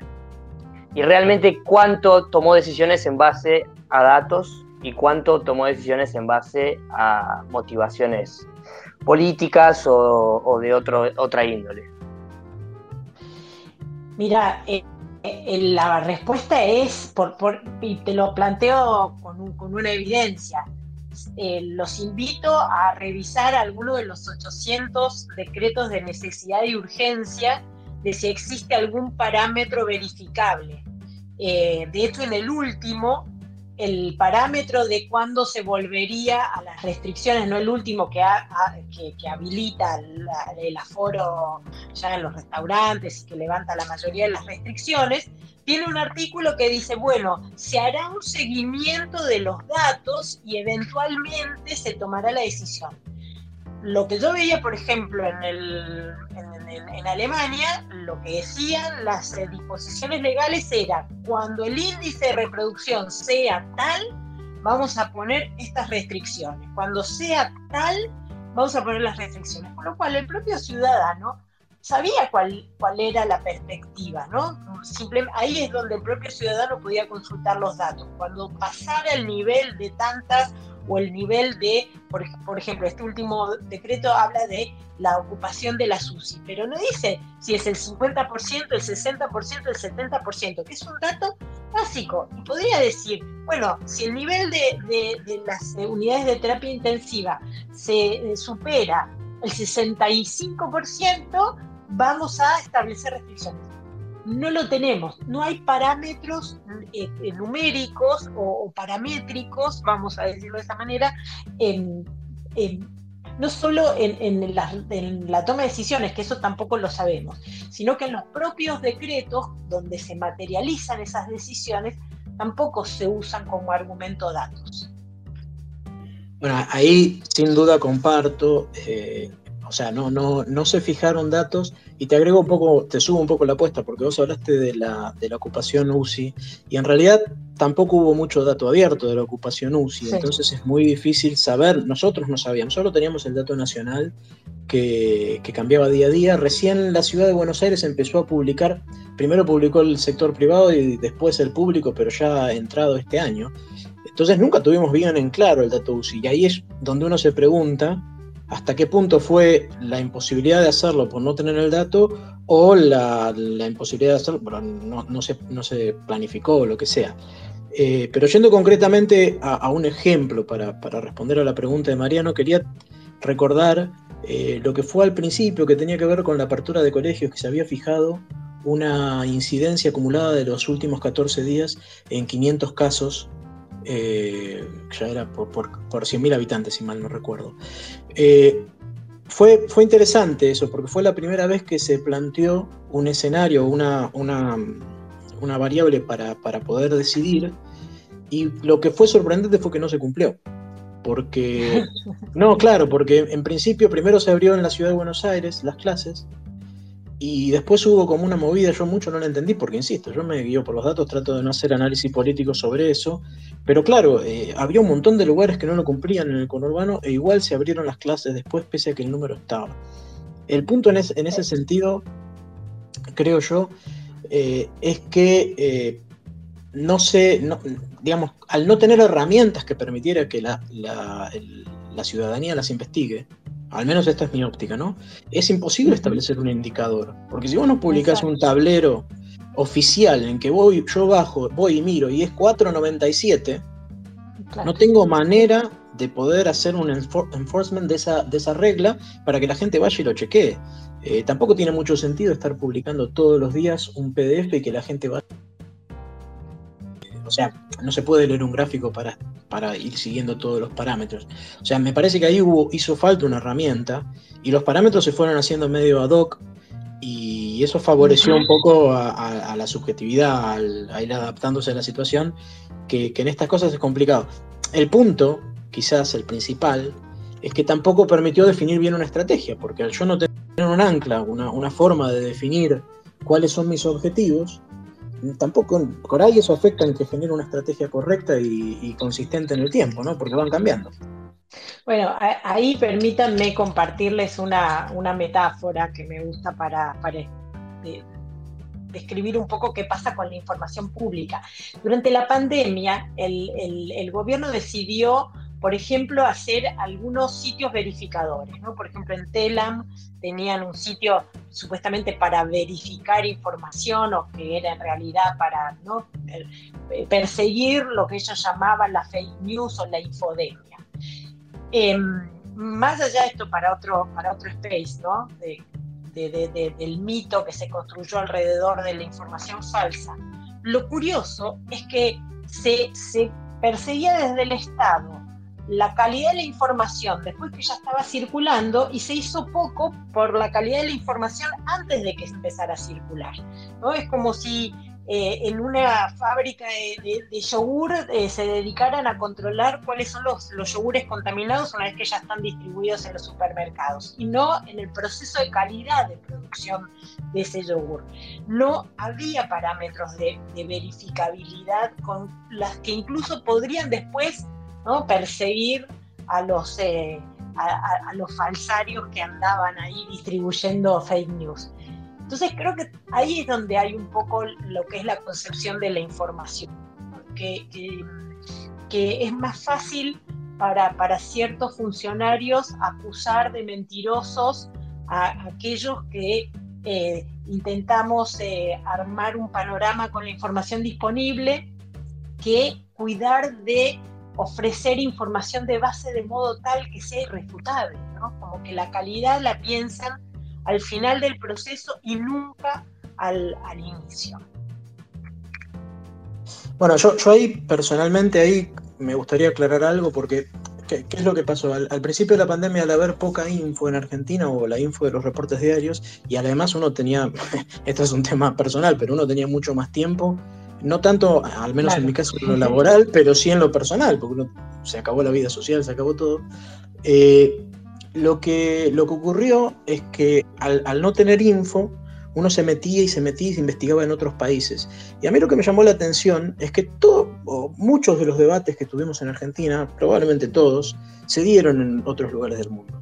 Y realmente cuánto tomó decisiones en base a datos y cuánto tomó decisiones en base a motivaciones políticas o, de otro, otra índole? Mira, eh, eh, la respuesta es, por, y te lo planteo con, con una evidencia, eh, los invito a revisar alguno de los 800 decretos de necesidad y urgencia de si existe algún parámetro verificable. de hecho, en el último el parámetro de cuándo se volvería a las restricciones, no el último que, que, habilita el aforo ya en los restaurantes y que levanta la mayoría de las restricciones, tiene un artículo que dice, bueno, se hará un seguimiento de los datos y eventualmente se tomará la decisión. Lo que yo veía, por ejemplo, en, el, en, Alemania, lo que decían las eh, disposiciones legales era, cuando el índice de reproducción sea tal, vamos a poner estas restricciones. Cuando sea tal, vamos a poner las restricciones. Con lo cual, el propio ciudadano sabía cuál, era la perspectiva, ¿no? Ahí es donde el propio ciudadano podía consultar los datos. Cuando pasara el nivel de tantas o el nivel de, por, por, ejemplo, este último decreto habla de la ocupación de la SUSI, pero no dice si es el 50%, el 60%, el 70%, que es un dato básico. Y podría decir, bueno, si el nivel de, de, las unidades de terapia intensiva se eh, supera el 65%, vamos a establecer restricciones no lo tenemos, no hay parámetros eh, eh, numéricos o, paramétricos, vamos a decirlo de esa manera, no solo en, la, toma de decisiones, que eso tampoco lo sabemos, sino que en los propios decretos donde se materializan esas decisiones, tampoco se usan como argumento datos. Bueno, ahí sin duda comparto. Eh, o sea, no, no, no se fijaron datos y te agrego un poco, te subo un poco la apuesta, porque vos hablaste de la, de la ocupación UCI y en realidad tampoco hubo mucho dato abierto de la ocupación UCI, entonces es muy difícil saber, nosotros no sabíamos, solo teníamos el dato nacional que, que, cambiaba día a día. Recién la ciudad de Buenos Aires empezó a publicar, primero publicó el sector privado y después el público, pero ya ha entrado este año. Entonces nunca tuvimos bien en claro el dato UCI y ahí es donde uno se pregunta hasta qué punto fue la imposibilidad de hacerlo por no tener el dato o la, imposibilidad de hacerlo, pero no, se, no se planificó o lo que sea. Eh, pero yendo concretamente a, un ejemplo para, responder a la pregunta de Mariano, quería recordar eh, lo que fue al principio, que tenía que ver con la apertura de colegios, que se había fijado una incidencia acumulada de los últimos 14 días en 500 casos eh, ya era por, por, 100.000 habitantes, si mal no recuerdo. Eh, fue, fue interesante eso, porque fue la primera vez que se planteó un escenario, una, una, una variable para, para poder decidir, y lo que fue sorprendente fue que no se cumplió. Porque, no, claro, porque en principio primero se abrió en la ciudad de Buenos Aires las clases, y después hubo como una movida, yo mucho no la entendí, porque insisto, yo me guío por los datos, trato de no hacer análisis político sobre eso, pero claro, eh, había un montón de lugares que no lo cumplían en el conurbano e igual se abrieron las clases después pese a que el número estaba. El punto en, ese sentido, creo yo, eh, es que eh, no sé, digamos, al no tener herramientas que permitiera que la, la ciudadanía las investigue, al menos esta es mi óptica, ¿no? Es imposible establecer un indicador, porque si vos no publicás un tablero oficial en que voy, yo bajo, voy y miro y es 4.97, no tengo manera de poder hacer un enforcement de esa, de esa regla para que la gente vaya y lo chequee. Eh, tampoco tiene mucho sentido estar publicando todos los días un PDF y que la gente vaya. Sea, no se puede leer un gráfico para para ir siguiendo todos los parámetros. O sea, me parece que ahí hubo, hizo falta una herramienta y los parámetros se fueron haciendo medio ad hoc y eso favoreció un poco a, la subjetividad, a ir adaptándose a la situación, que, en estas cosas es complicado. El punto, quizás el principal, es que tampoco permitió definir bien una estrategia, porque al yo no tener un ancla, una, una forma de definir cuáles son mis objetivos, tampoco por ahí eso afecta en que genere una estrategia correcta y, consistente en el tiempo, ¿no? Porque van cambiando. Bueno, ahí permítanme compartirles una, metáfora que me gusta para, describir un poco qué pasa con la información pública. Durante la pandemia, el gobierno decidió por ejemplo, hacer algunos sitios verificadores, ¿no? Por ejemplo, en Telam tenían un sitio supuestamente para verificar información o que era en realidad para ¿no? perseguir lo que ellos llamaban la fake news o la infodemia. Em, más allá de esto para otro, para otro space, ¿no? del mito que se construyó alrededor de la información falsa, lo curioso es que se, se perseguía desde el Estado la calidad de la información después que ya estaba circulando y se hizo poco por la calidad de la información antes de que empezara a circular. ¿no? Es como si eh, en una fábrica de, yogur eh, se dedicaran a controlar cuáles son los, los yogures contaminados una vez que ya están distribuidos en los supermercados y no en el proceso de calidad de producción de ese yogur. No había parámetros de, de verificabilidad con las que incluso podrían después perseguir a los, eh, a, los falsarios que andaban ahí distribuyendo fake news. Entonces creo que ahí es donde hay un poco lo que es la concepción de la información, que, que, es más fácil para, para, ciertos funcionarios acusar de mentirosos a, aquellos que eh, intentamos eh, armar un panorama con la información disponible que cuidar de ofrecer información de base de modo tal que sea irrefutable, ¿no? Como que la calidad la piensan al final del proceso y nunca al, inicio. Bueno, yo, yo, ahí personalmente ahí me gustaría aclarar algo porque ¿qué, es lo que pasó? Al, al, principio de la pandemia, al haber poca info en Argentina o la info de los reportes diarios, y además uno tenía, esto es un tema personal, pero uno tenía mucho más tiempo no tanto, al menos en mi caso, en lo laboral, pero sí en lo personal, porque se acabó la vida social, se acabó todo. Eh, lo, que, lo que ocurrió es que al, no tener info, uno se metía y se metía y se investigaba en otros países. Y a mí lo que me llamó la atención es que todo, muchos de los debates que tuvimos en Argentina, probablemente todos, se dieron en otros lugares del mundo.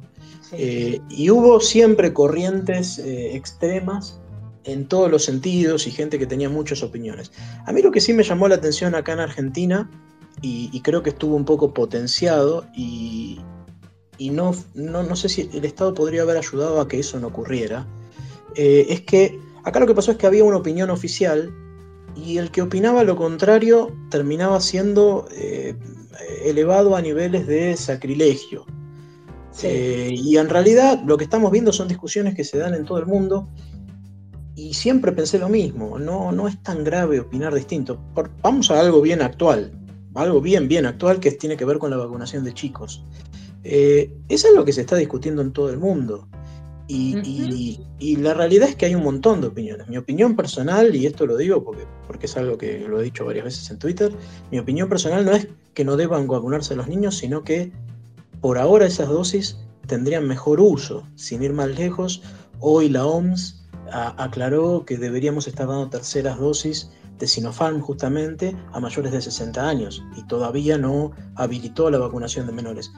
Eh, y hubo siempre corrientes eh, extremas en todos los sentidos y gente que tenía muchas opiniones. A mí lo que sí me llamó la atención acá en Argentina, y, creo que estuvo un poco potenciado, y, no, no, sé si el Estado podría haber ayudado a que eso no ocurriera, eh, es que acá lo que pasó es que había una opinión oficial y el que opinaba lo contrario terminaba siendo eh, elevado a niveles de sacrilegio. Eh, y en realidad lo que estamos viendo son discusiones que se dan en todo el mundo y siempre pensé lo mismo, no, no es tan grave opinar distinto. vamos a algo bien actual, algo bien, bien actual que tiene que ver con la vacunación de chicos. Eh, eso es lo que se está discutiendo en todo el mundo. Y, la realidad es que hay un montón de opiniones. Mi opinión personal, y esto lo digo porque, porque es algo que lo he dicho varias veces en Twitter, mi opinión personal no es que no deban vacunarse a los niños, sino que por ahora esas dosis tendrían mejor uso. Sin ir más lejos, hoy la OMS aclaró que deberíamos estar dando terceras dosis de Sinopharm justamente a mayores de 60 años y todavía no habilitó la vacunación de menores.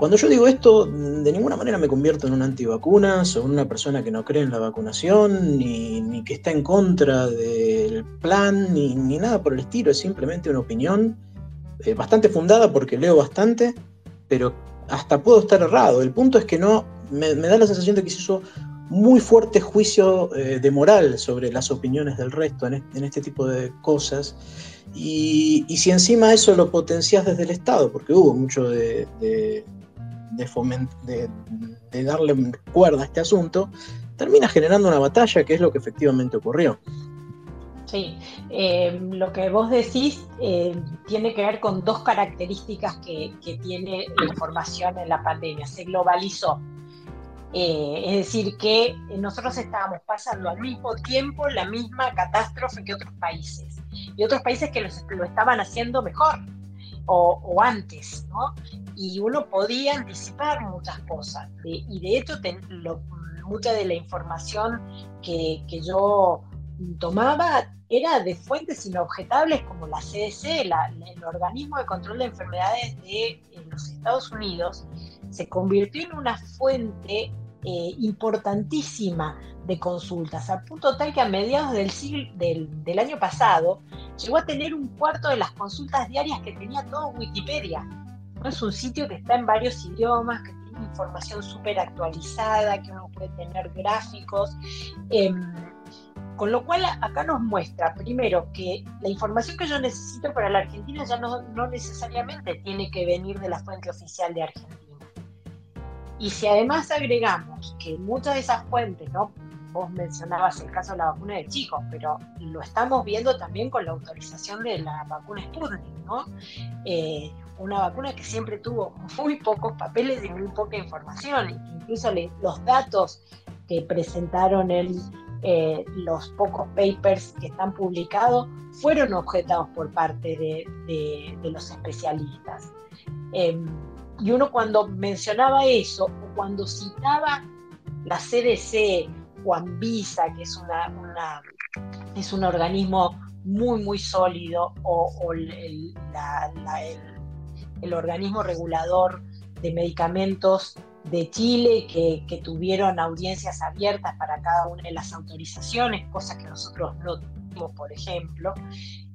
Cuando yo digo esto, de ninguna manera me convierto en un antivacunas o en una persona que no cree en la vacunación, ni, que está en contra del plan, ni, nada por el estilo, es simplemente una opinión eh, bastante fundada porque leo bastante, pero hasta puedo estar errado. El punto es que no, me, me da la sensación de que se hizo muy fuerte juicio eh, de moral sobre las opiniones del resto en, este tipo de cosas. Y, si encima eso lo potencias desde el Estado, porque hubo mucho de, de, de, darle cuerda a este asunto, termina generando una batalla que es lo que efectivamente ocurrió. Sí, eh, lo que vos decís eh, tiene que ver con dos características que, tiene la información en la pandemia. Se globalizó. Eh, es decir, que nosotros estábamos pasando al mismo tiempo la misma catástrofe que otros países. Y otros países que lo estaban haciendo mejor o, antes, ¿no? Y uno podía anticipar muchas cosas. y de hecho, mucha de la información que, que yo tomaba era de fuentes inobjetables como la CDC, el organismo de control de enfermedades de los Estados Unidos, se convirtió en una fuente eh, importantísima de consultas, al punto tal que a mediados del, siglo, del, año pasado llegó a tener un cuarto de las consultas diarias que tenía todo Wikipedia. ¿no? Es un sitio que está en varios idiomas, que tiene información súper actualizada, que uno puede tener gráficos. Em, con lo cual acá nos muestra, primero, que la información que yo necesito para la Argentina ya no, necesariamente tiene que venir de la fuente oficial de Argentina. Y si además agregamos que muchas de esas fuentes, ¿no? vos mencionabas el caso de la vacuna de chicos, pero lo estamos viendo también con la autorización de la vacuna Sputnik, ¿no? Eh, una vacuna que siempre tuvo muy pocos papeles y muy poca información, incluso los datos que presentaron el, eh, los pocos papers que están publicados fueron objetados por parte de, los especialistas. Em, y uno cuando mencionaba eso, o cuando citaba la CDC o Anvisa, que es, una, es un organismo muy, muy sólido, o, el, el organismo regulador de medicamentos de Chile que, tuvieron audiencias abiertas para cada una de las autorizaciones, cosas que nosotros no tuvimos, por ejemplo.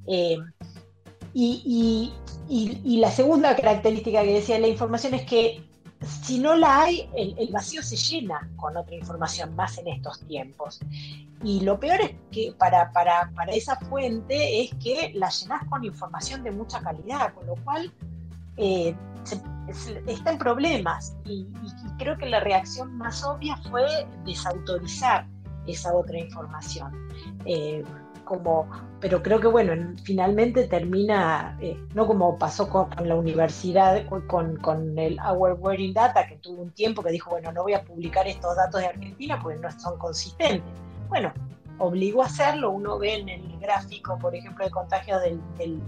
Eh, y, la segunda característica que decía la información es que si no la hay, el, vacío se llena con otra información más en estos tiempos. Y lo peor es que para, esa fuente es que la llenas con información de mucha calidad, con lo cual eh, está en problemas y, creo que la reacción más obvia fue desautorizar esa otra información. Eh, como, pero creo que bueno, finalmente termina, eh, no como pasó con, la universidad, con, con, el Our Wearing Data, que tuvo un tiempo que dijo, bueno, no voy a publicar estos datos de Argentina porque no son consistentes. Bueno, obligó a hacerlo, uno ve en el gráfico, por ejemplo, de contagios del, del,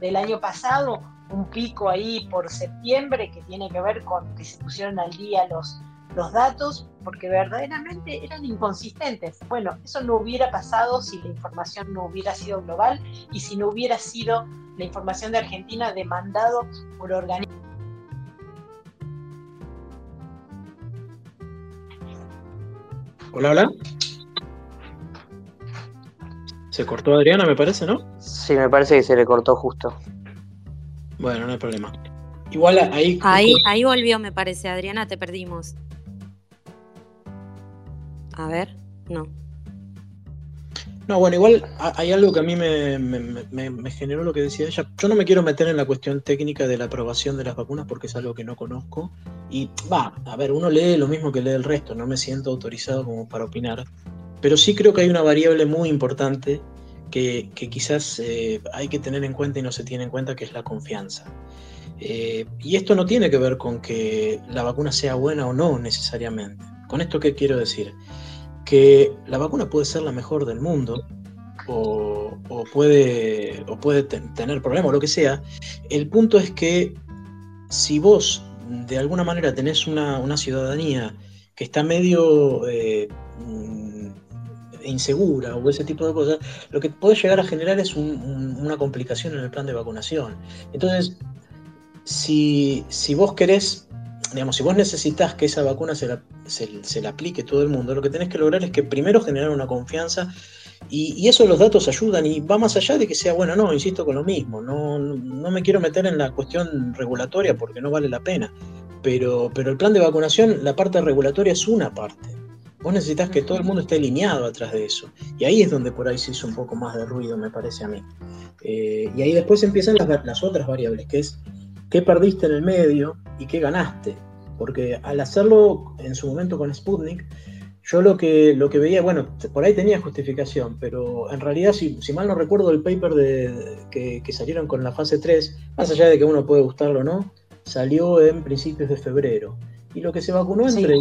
del año pasado, un pico ahí por septiembre que tiene que ver con que se pusieron al día los, los datos porque verdaderamente eran inconsistentes. Bueno, eso no hubiera pasado si la información no hubiera sido global y si no hubiera sido la información de Argentina demandado por organismos. Hola, hola. Se cortó Adriana, me parece, ¿no? Sí, me parece que se le cortó justo. Bueno, no hay problema. Igual ahí. Ahí, ahí volvió, me parece. Adriana, te perdimos. A ver, no. No, bueno, igual hay algo que a mí me, generó lo que decía ella. Yo no me quiero meter en la cuestión técnica de la aprobación de las vacunas porque es algo que no conozco. Y va, a ver, uno lee lo mismo que lee el resto, no me siento autorizado como para opinar. Pero sí creo que hay una variable muy importante que, quizás eh, hay que tener en cuenta y no se tiene en cuenta, que es la confianza. Eh, y esto no tiene que ver con que la vacuna sea buena o no necesariamente. ¿Con esto qué quiero decir? Que la vacuna puede ser la mejor del mundo o, puede, o puede tener problemas o lo que sea. El punto es que si vos de alguna manera tenés una, ciudadanía que está medio eh, insegura o ese tipo de cosas, lo que puede llegar a generar es una complicación en el plan de vacunación. Entonces, si, vos querés, digamos, si vos necesitas que esa vacuna se la, se, la aplique todo el mundo, lo que tenés que lograr es que primero generar una confianza y, eso los datos ayudan y va más allá de que sea bueno, no, insisto con lo mismo, no, no, me quiero meter en la cuestión regulatoria porque no vale la pena, pero, pero el plan de vacunación, la parte regulatoria es una parte. Vos necesitas que todo el mundo esté alineado atrás de eso. Y ahí es donde por ahí se hizo un poco más de ruido, me parece a mí. Eh, y ahí después empiezan las, otras variables, que es qué perdiste en el medio y qué ganaste. Porque al hacerlo en su momento con Sputnik, Yo lo que, lo que veía, bueno, por ahí tenía justificación, pero en realidad, si, mal no recuerdo, el paper de, que, salieron con la fase 3, más allá de que uno puede gustarlo o no, salió en principios de febrero. Y lo que se vacunó entre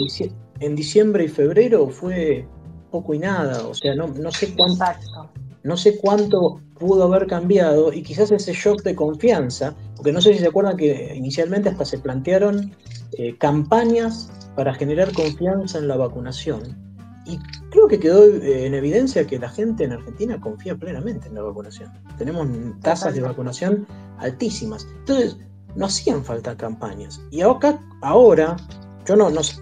en diciembre y febrero fue poco y nada, o sea, no, no sé cuánto. No sé cuánto pudo haber cambiado y quizás ese shock de confianza, porque no sé si se acuerdan que inicialmente hasta se plantearon eh, campañas para generar confianza en la vacunación. Y creo que quedó eh, en evidencia que la gente en Argentina confía plenamente en la vacunación. Tenemos tasas de vacunación altísimas. Entonces, no hacían falta campañas. Y acá, ahora, yo no, no sé.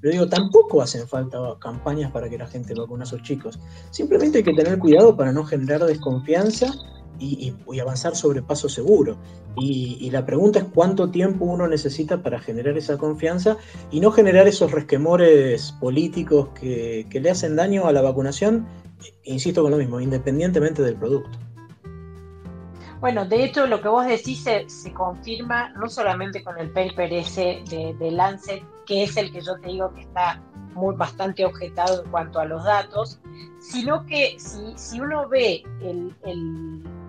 Pero digo, tampoco hacen falta campañas para que la gente vacune a sus chicos. Simplemente hay que tener cuidado para no generar desconfianza y, avanzar sobre paso seguro. Y, la pregunta es cuánto tiempo uno necesita para generar esa confianza y no generar esos resquemores políticos que, le hacen daño a la vacunación, insisto con lo mismo, independientemente del producto. Bueno, de hecho lo que vos decís se, confirma no solamente con el paper ese de, Lancet, que es el que yo te digo que está muy bastante objetado en cuanto a los datos, sino que si, uno ve el,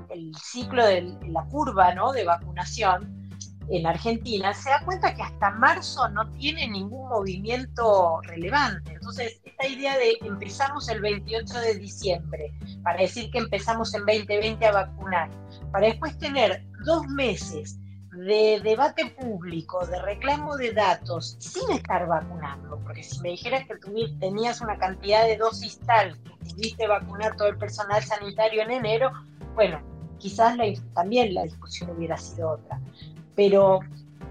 el ciclo de la curva ¿no? de vacunación en Argentina, se da cuenta que hasta marzo no tiene ningún movimiento relevante. Entonces, esta idea de empezamos el 28 de diciembre para decir que empezamos en 2020 a vacunar, para después tener dos meses de debate público, de reclamo de datos, sin estar vacunando, porque si me dijeras que tenías una cantidad de dosis tal que pudiste vacunar todo el personal sanitario en enero, bueno, quizás también la discusión hubiera sido otra. Pero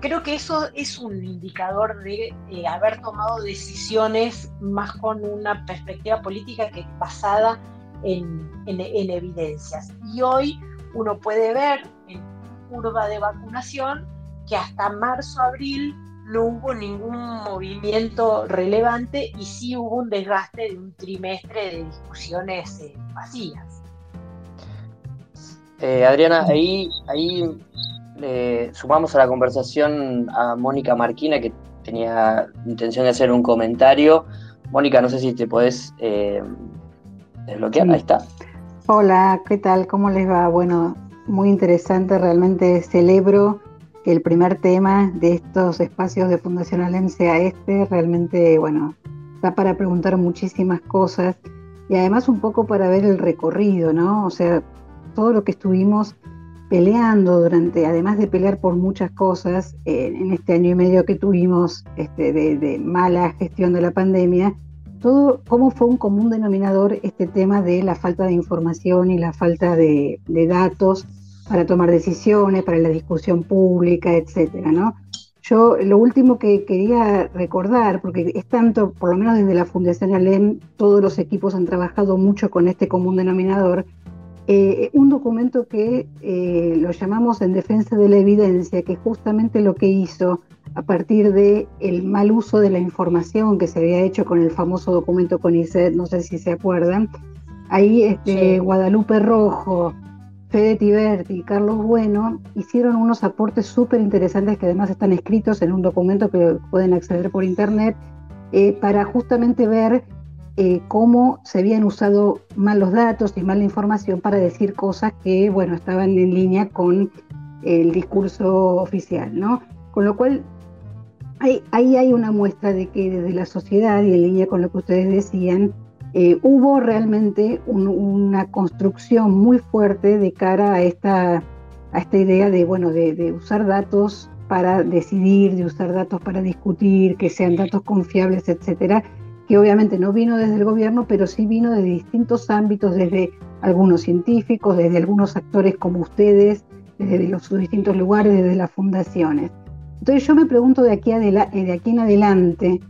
creo que eso es un indicador de eh, haber tomado decisiones más con una perspectiva política que basada en, evidencias. Y hoy uno puede ver en curva de vacunación que hasta marzo, abril no hubo ningún movimiento relevante y sí hubo un desgaste de un trimestre de discusiones eh, vacías. Eh, Adriana, ahí, ahí sumamos a la conversación a Mónica Marquina, que tenía intención de hacer un comentario. Mónica, no sé si te podés eh, desbloquear. Ahí está. Hola, ¿qué tal? ¿Cómo les va? Bueno, muy interesante. Realmente celebro que el primer tema de estos espacios de Fundación Alem este. Realmente, bueno, está para preguntar muchísimas cosas y además un poco para ver el recorrido, ¿no? O sea, todo lo que estuvimos peleando durante, además de pelear por muchas cosas eh, en este año y medio que tuvimos este, de, mala gestión de la pandemia, todo cómo fue un común denominador este tema de la falta de información y la falta de, datos para tomar decisiones, para la discusión pública, etcétera. Yo lo último que quería recordar, porque es tanto, por lo menos desde la Fundación Alem, todos los equipos han trabajado mucho con este común denominador, eh, un documento que eh, lo llamamos en defensa de la evidencia, que justamente lo que hizo a partir del el mal uso de la información que se había hecho con el famoso documento CONICET, no sé si se acuerdan, ahí este, Guadalupe Rojo, Fede Tiberti y Carlos Bueno hicieron unos aportes súper interesantes que además están escritos en un documento que pueden acceder por internet eh, para justamente ver eh, cómo se habían usado mal los datos y mal la información para decir cosas que, bueno, estaban en línea con el discurso oficial, ¿no? Con lo cual, ahí, hay una muestra de que desde la sociedad y en línea con lo que ustedes decían, eh, hubo realmente una construcción muy fuerte de cara a esta, a esta idea de, bueno, de, usar datos para decidir, de usar datos para discutir, que sean datos confiables, etcétera, que obviamente no vino desde el gobierno, pero sí vino de distintos ámbitos, desde algunos científicos, desde algunos actores como ustedes, desde los distintos lugares, desde las fundaciones. Entonces yo me pregunto de aquí, aquí en adelante,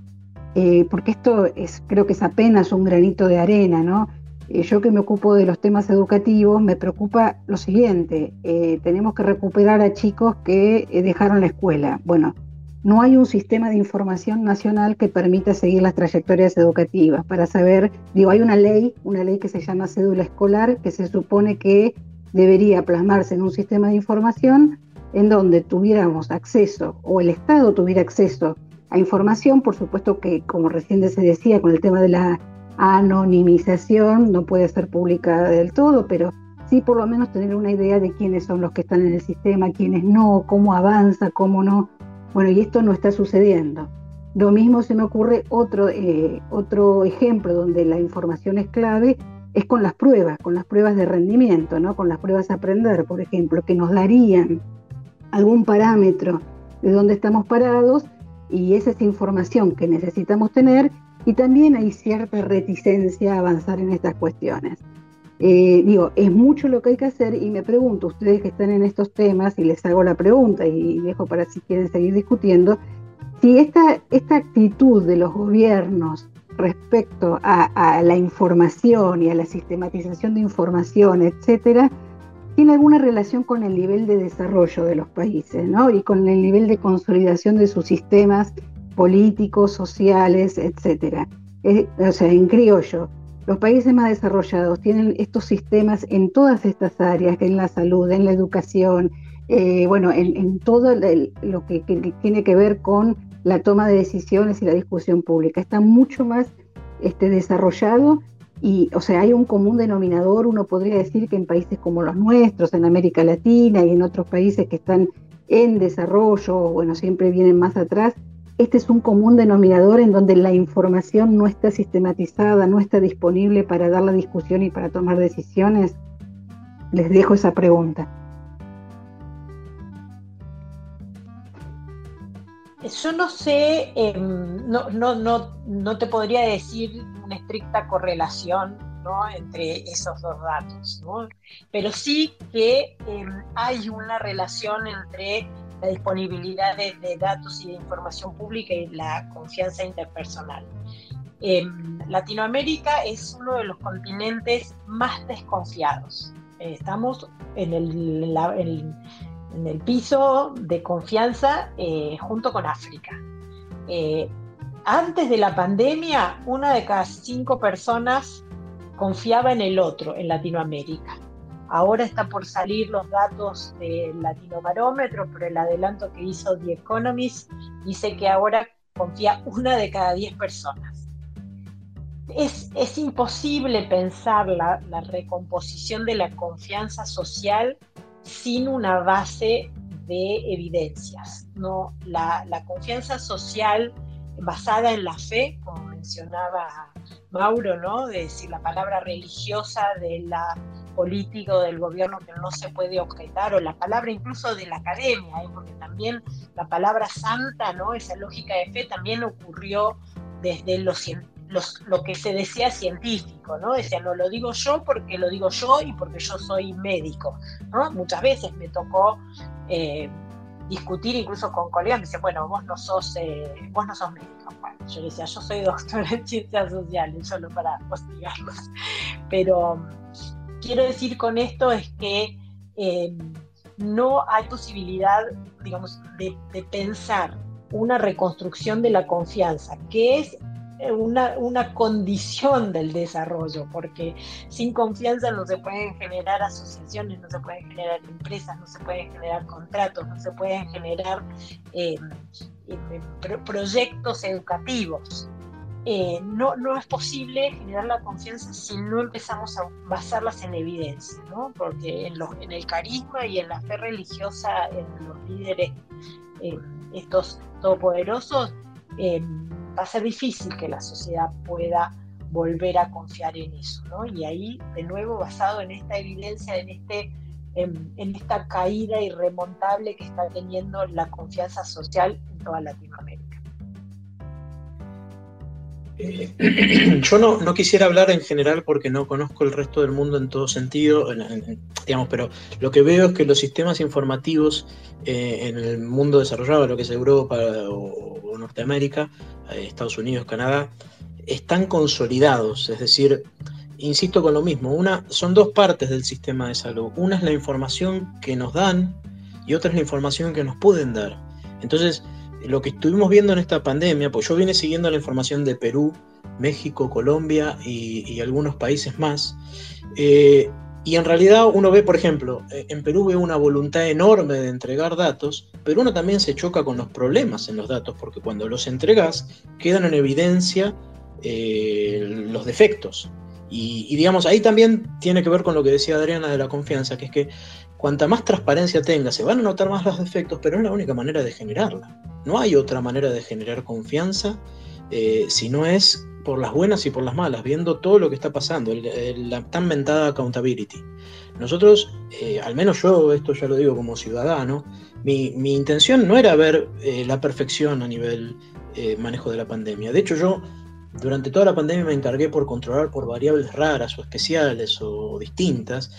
eh, porque esto es, creo que es apenas un granito de arena, ¿no? Eh, yo que me ocupo de los temas educativos, me preocupa lo siguiente, eh, tenemos que recuperar a chicos que dejaron la escuela. Bueno, no hay un sistema de información nacional que permita seguir las trayectorias educativas para saber, digo, hay una ley, una ley que se llama cédula escolar, que se supone que debería plasmarse en un sistema de información en donde tuviéramos acceso o el Estado tuviera acceso a información, por supuesto que, como recién se decía, con el tema de la anonimización no puede ser pública del todo, pero sí por lo menos tener una idea de quiénes son los que están en el sistema, quiénes no, cómo avanza, cómo no. Bueno, y esto no está sucediendo. Lo mismo se me ocurre otro, eh, otro ejemplo donde la información es clave, es con las pruebas, con las pruebas de rendimiento, ¿no? con las pruebas a aprender, por ejemplo, que nos darían algún parámetro de dónde estamos parados y esa es información que necesitamos tener y también hay cierta reticencia a avanzar en estas cuestiones. Eh, digo, es mucho lo que hay que hacer y me pregunto, ustedes que están en estos temas, y les hago la pregunta y dejo para si quieren seguir discutiendo, si esta, esta actitud de los gobiernos respecto a, la información y a la sistematización de información, etcétera, tiene alguna relación con el nivel de desarrollo de los países, ¿no? Y con el nivel de consolidación de sus sistemas políticos, sociales, etcétera. o sea, en criollo, los países más desarrollados tienen estos sistemas en todas estas áreas, en la salud, en la educación, eh, bueno, en, todo lo que, tiene que ver con la toma de decisiones y la discusión pública. Está mucho más este, desarrollado y, o sea, hay un común denominador, uno podría decir que en países como los nuestros, en América Latina y en otros países que están en desarrollo, bueno, siempre vienen más atrás, este es un común denominador en donde la información no está sistematizada, no está disponible para dar la discusión y para tomar decisiones. Les dejo esa pregunta. Yo no sé, em, no, no, no, no, te podría decir una estricta correlación entre esos dos datos, pero sí que em, hay una relación entre la disponibilidad de, datos y de información pública y la confianza interpersonal. Em, Latinoamérica es uno de los continentes más desconfiados. estamos en el, en el piso de confianza eh, junto con África. Eh, antes de la pandemia, una de cada cinco personas confiaba en el otro en Latinoamérica. Ahora está por salir los datos del Latinobarómetro, pero el adelanto que hizo The Economist dice que ahora confía una de cada diez personas. Es, es imposible pensar la, la recomposición de la confianza social sin una base de evidencias. ¿no? La, confianza social basada en la fe, como mencionaba Mauro, ¿no? de decir la palabra religiosa de la política o del gobierno que no se puede objetar, o la palabra incluso de la academia, ¿eh? porque también la palabra santa, ¿no? esa lógica de fe también ocurrió desde los lo que se decía científico, ¿no? Decía, no lo digo yo porque lo digo yo y porque yo soy médico, ¿no? Muchas veces me tocó eh, discutir incluso con colegas, me decían, bueno, vos no sos, eh, vos no sos médico. Bueno, yo decía, yo soy doctor en ciencias sociales, solo para hostigarlos. Pero quiero decir con esto es que eh, no hay posibilidad, digamos, de, de pensar una reconstrucción de la confianza, que es una, una, condición del desarrollo, porque sin confianza no se pueden generar asociaciones, no se pueden generar empresas, no se pueden generar contratos, no se pueden generar eh, eh, proyectos educativos. Eh, no, no es posible generar la confianza si no empezamos a basarlas en evidencia, ¿no? porque en, en el carisma y en la fe religiosa en los líderes, estos todopoderosos, va a ser difícil que la sociedad pueda volver a confiar en eso, ¿no? Y ahí, de nuevo, basado en esta evidencia, en, este, en, esta caída irremontable que está teniendo la confianza social en toda Latinoamérica. Eh, yo no, quisiera hablar en general porque no conozco el resto del mundo en todo sentido, digamos, pero lo que veo es que los sistemas informativos eh, en el mundo desarrollado, lo que es Europa o, Norteamérica, eh, Estados Unidos, Canadá, están consolidados, es decir, insisto con lo mismo, una, son dos partes del sistema de salud. Una es la información que nos dan y otra es la información que nos pueden dar. Entonces, lo que estuvimos viendo en esta pandemia, pues yo vine siguiendo la información de Perú, México, Colombia y, algunos países más, eh, Y en realidad uno ve, por ejemplo, eh, en Perú ve una voluntad enorme de entregar datos, pero uno también se choca con los problemas en los datos, porque cuando los entregas quedan en evidencia eh, los defectos. Y, digamos, ahí también tiene que ver con lo que decía Adriana de la confianza, que es que cuanta más transparencia tenga, se van a notar más los defectos, pero es la única manera de generarla. No hay otra manera de generar confianza eh, si no es por las buenas y por las malas, viendo todo lo que está pasando, la tan mentada accountability. Nosotros, eh, al menos yo, esto ya lo digo como ciudadano, mi, intención no era ver eh, la perfección a nivel eh, manejo de la pandemia. De hecho, yo durante toda la pandemia me encargué por controlar por variables raras o especiales o distintas,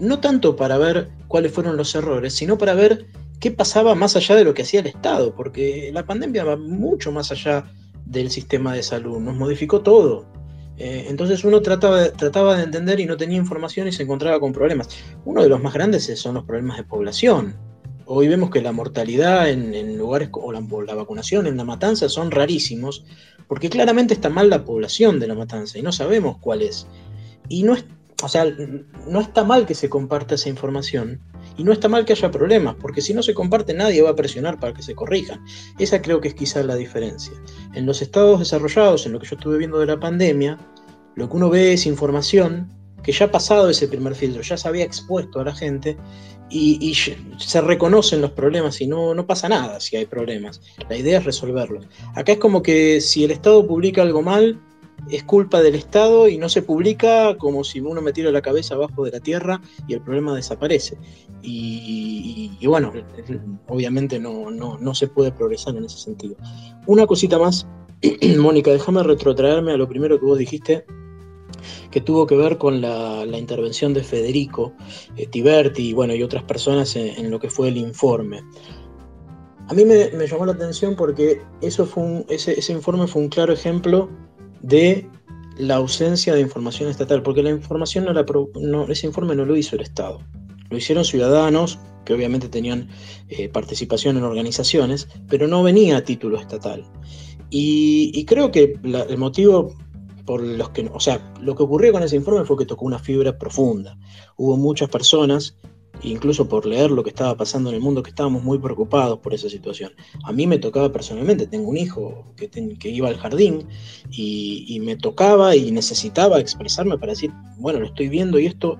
no tanto para ver cuáles fueron los errores, sino para ver qué pasaba más allá de lo que hacía el Estado, porque la pandemia va mucho más allá del sistema de salud, nos modificó todo. Eh, entonces uno trataba, trataba de entender y no tenía información y se encontraba con problemas. Uno de los más grandes son los problemas de población. Hoy vemos que la mortalidad en, lugares o la, la, vacunación en la matanza son rarísimos, porque claramente está mal la población de la matanza y no sabemos cuál es. Y no es, o sea, no está mal que se comparta esa información, y no está mal que haya problemas, porque si no se comparte nadie va a presionar para que se corrijan. Esa creo que es quizás la diferencia. En los estados desarrollados, en lo que yo estuve viendo de la pandemia, lo que uno ve es información que ya ha pasado ese primer filtro, ya se había expuesto a la gente y, se reconocen los problemas y no, no pasa nada si hay problemas. La idea es resolverlos. Acá es como que si el Estado publica algo mal, es culpa del Estado y no se publica como si uno metiera la cabeza abajo de la tierra y el problema desaparece. Y, bueno, obviamente no, no, se puede progresar en ese sentido. Una cosita más, Mónica, déjame retrotraerme a lo primero que vos dijiste, que tuvo que ver con la, intervención de Federico eh, Tiberti y, bueno, y otras personas en, lo que fue el informe. A mí me, llamó la atención porque eso fue ese, ese informe fue un claro ejemplo de la ausencia de información estatal, porque la información no la ese informe no lo hizo el Estado, lo hicieron ciudadanos que obviamente tenían eh, participación en organizaciones, pero no venía a título estatal. Y, creo que el motivo por los que, o sea, lo que ocurrió con ese informe fue que tocó una fibra profunda. Hubo muchas personas incluso por leer lo que estaba pasando en el mundo, que estábamos muy preocupados por esa situación. A mí me tocaba personalmente, tengo un hijo que, que iba al jardín y, me tocaba y necesitaba expresarme para decir, bueno, lo estoy viendo y esto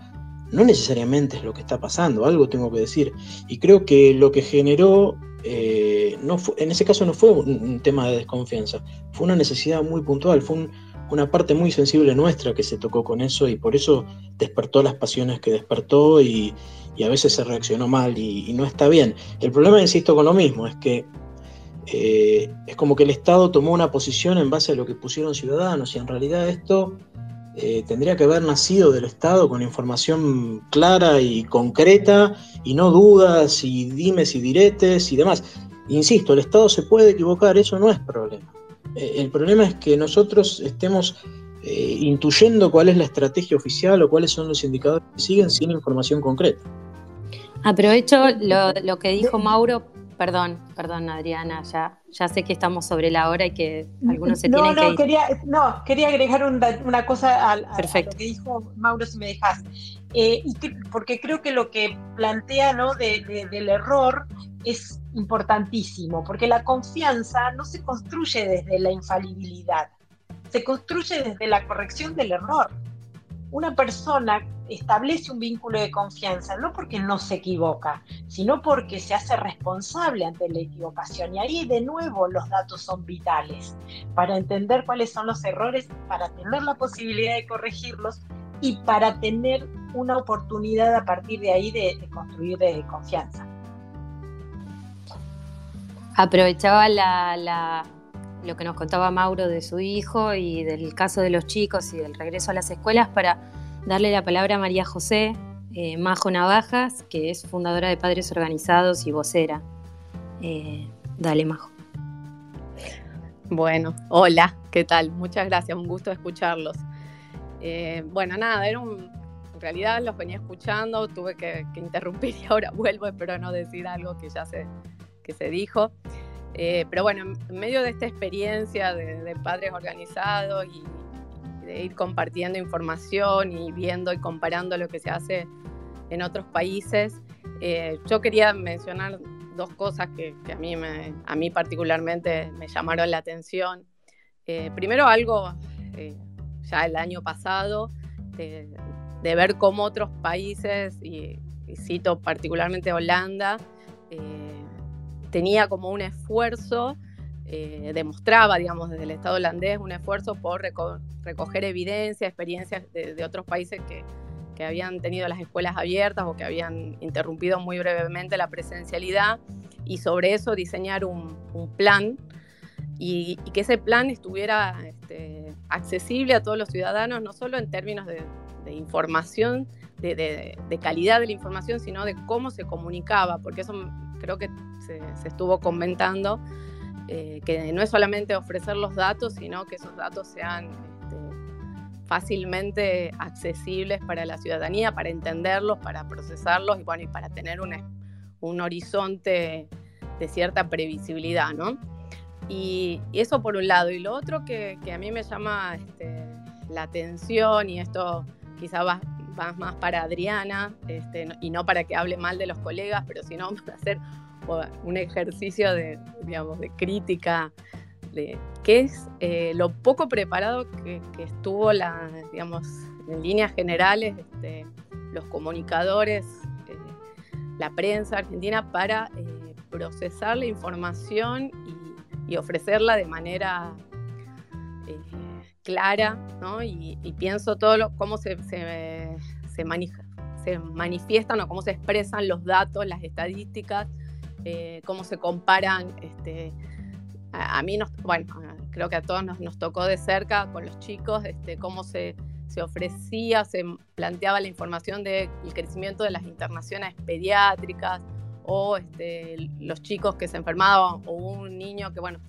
no necesariamente es lo que está pasando, algo tengo que decir. Y creo que lo que generó, eh, no en ese caso no fue un, tema de desconfianza, fue una necesidad muy puntual, fue una parte muy sensible nuestra que se tocó con eso y por eso despertó las pasiones que despertó y, y a veces se reaccionó mal y, no está bien. El problema, insisto, con lo mismo, es que eh, es como que el Estado tomó una posición en base a lo que pusieron ciudadanos y en realidad esto eh, tendría que haber nacido del Estado con información clara y concreta y no dudas y dimes y diretes y demás. Insisto, el Estado se puede equivocar, eso no es problema. Eh, el problema es que nosotros estemos intuyendo cuál es la estrategia oficial o cuáles son los indicadores que siguen sin información concreta. Aprovecho lo, que dijo Mauro, perdón, perdón Adriana, ya, ya sé que estamos sobre la hora y que algunos se tienen que ir. Quería, no, quería agregar una, cosa a, lo que dijo Mauro, si me dejas. Eh, porque creo que lo que plantea ¿no? del error es importantísimo, porque la confianza no se construye desde la infalibilidad, se construye desde la corrección del error. Una persona establece un vínculo de confianza, no porque no se equivoca, sino porque se hace responsable ante la equivocación. Y ahí de nuevo los datos son vitales para entender cuáles son los errores, para tener la posibilidad de corregirlos y para tener una oportunidad a partir de ahí de, construir de confianza. Aprovechaba lo que nos contaba Mauro de su hijo y del caso de los chicos y del regreso a las escuelas para darle la palabra a María José eh, Majo Navajas, que es fundadora de Padres Organizados y vocera. Eh, dale, Majo. Bueno, hola, ¿qué tal? Muchas gracias, un gusto escucharlos. Eh, bueno, nada, en realidad los venía escuchando, tuve que, interrumpir y ahora vuelvo, espero no decir algo que ya se, que se dijo. Pero bueno, en medio de esta experiencia de, de padres organizados y ir compartiendo información y viendo y comparando lo que se hace en otros países. Eh, yo quería mencionar dos cosas que, a, mí me, a mí particularmente me llamaron la atención. Eh, primero algo eh, ya el año pasado, de, ver cómo otros países, y, cito particularmente Holanda, tenía como un esfuerzo, demostraba, digamos, desde el Estado holandés, un esfuerzo por recoger evidencia, experiencias de otros países que, que habían tenido las escuelas abiertas o que habían interrumpido muy brevemente la presencialidad y sobre eso diseñar un, plan y, que ese plan estuviera este, accesible a todos los ciudadanos, no solo en términos de, información, de, calidad de la información, sino de cómo se comunicaba, porque eso creo que se, estuvo comentando, eh, que no es solamente ofrecer los datos, sino que esos datos sean fácilmente accesibles para la ciudadanía, para entenderlos, para procesarlos y, bueno, y para tener un, un horizonte de cierta previsibilidad, ¿no? Y, eso por un lado. Y lo otro que, que a mí me llama este, la atención, y esto quizá va, más para Adriana, este, y no para que hable mal de los colegas, pero sino para hacer un ejercicio de, digamos, de crítica de qué es eh, lo poco preparado que, estuvo la, digamos, en líneas generales, este, los comunicadores, eh, la prensa argentina para eh, procesar la información y, ofrecerla de manera clara, ¿no? Y, pienso todo lo, cómo se, se, se, manifiestan o cómo se expresan los datos, las estadísticas, cómo se comparan este, a, mí, nos, bueno, creo que a todos nos, tocó de cerca con los chicos, este, cómo se, se ofrecía, se planteaba la información del crecimiento de las internaciones pediátricas o este, los chicos que se enfermaban o un niño que, bueno,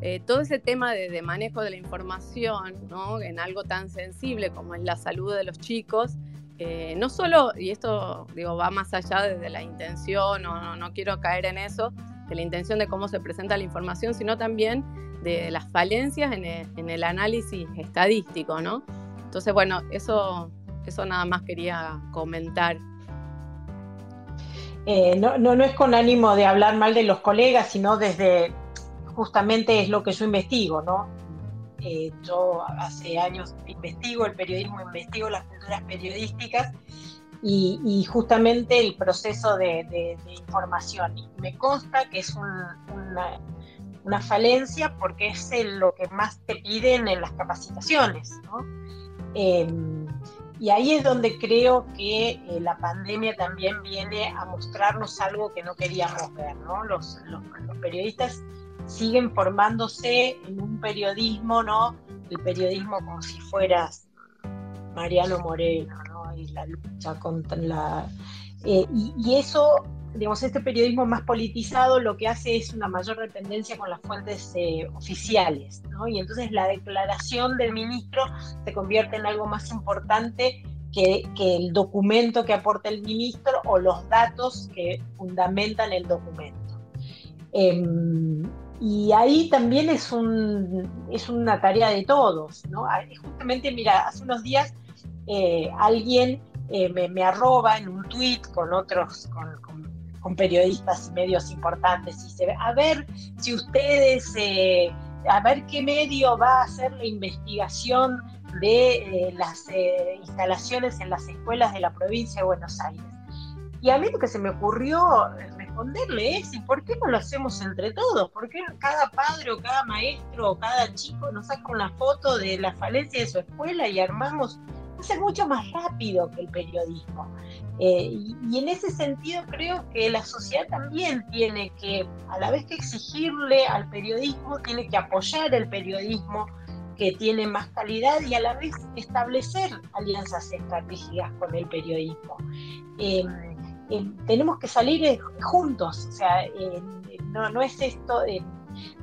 eh, todo ese tema de, manejo de la información ¿no? en algo tan sensible como es la salud de los chicos, eh, no solo, y esto digo, va más allá de, la intención, o no, no quiero caer en eso, de la intención de cómo se presenta la información, sino también de las falencias en el, análisis estadístico, ¿no? Entonces, bueno, eso, eso nada más quería comentar. Eh, no, no, no es con ánimo de hablar mal de los colegas, sino desde, justamente es lo que yo investigo, ¿no? Eh, yo hace años investigo el periodismo, investigo las culturas periodísticas y, justamente el proceso de, información. Y me consta que es una, falencia porque es lo que más te piden en las capacitaciones. Em, y ahí es donde creo que eh, la pandemia también viene a mostrarnos algo que no queríamos ver. Los, periodistas siguen formándose en un periodismo, ¿no? El periodismo como si fueras Mariano Moreno, y la lucha contra la... Eh, y, eso, digamos, este periodismo más politizado lo que hace es una mayor dependencia con las fuentes eh, oficiales, ¿no? Y entonces la declaración del ministro se convierte en algo más importante que, que, el documento que aporta el ministro o los datos que fundamentan el documento. Em, y ahí también es, un, es una tarea de todos, ¿no? Justamente, mira, hace unos días eh, alguien eh, me, arroba en un tweet con otros, con, periodistas y medios importantes y dice, a ver si ustedes, eh, a ver qué medio va a hacer la investigación de las instalaciones en las escuelas de la provincia de Buenos Aires. Y a mí lo que se me ocurrió responderle es, ¿y por qué no lo hacemos entre todos? ¿Por qué cada padre o cada maestro o cada chico nos saca una foto de la falencia de su escuela y armamos ser mucho más rápido que el periodismo. Eh, y, en ese sentido creo que la sociedad también tiene que, a la vez que exigirle al periodismo, tiene que apoyar el periodismo que tiene más calidad y a la vez establecer alianzas estratégicas con el periodismo. Em, em, tenemos que salir eh, juntos, o sea, no, no es esto,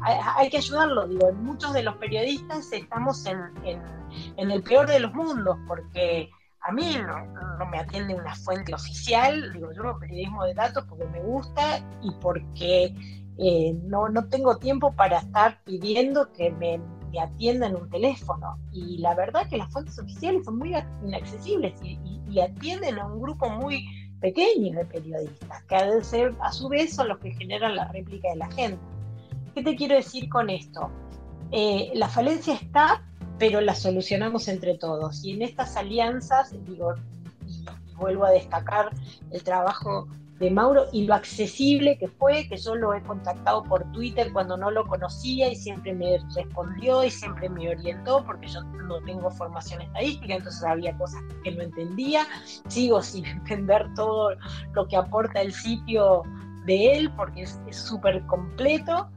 hay, que ayudarlo, digo, muchos de los periodistas estamos en en el peor de los mundos, porque a mí no, me atiende una fuente oficial, digo, yo hago periodismo de datos porque me gusta y porque eh, no, no tengo tiempo para estar pidiendo que me, te atiendan un teléfono. Y la verdad que las fuentes oficiales son muy inaccesibles y, atienden a un grupo muy pequeño de periodistas, que a, ser, a su vez son los que generan la réplica de la gente. ¿Qué te quiero decir con esto? Eh, la falencia está, pero la solucionamos entre todos. Y en estas alianzas, digo, vuelvo a destacar el trabajo de Mauro y lo accesible que fue, que yo lo he contactado por Twitter cuando no lo conocía y siempre me respondió y siempre me orientó porque yo no tengo formación estadística, entonces había cosas que no entendía, sigo sin entender todo lo que aporta el sitio de él porque es súper completo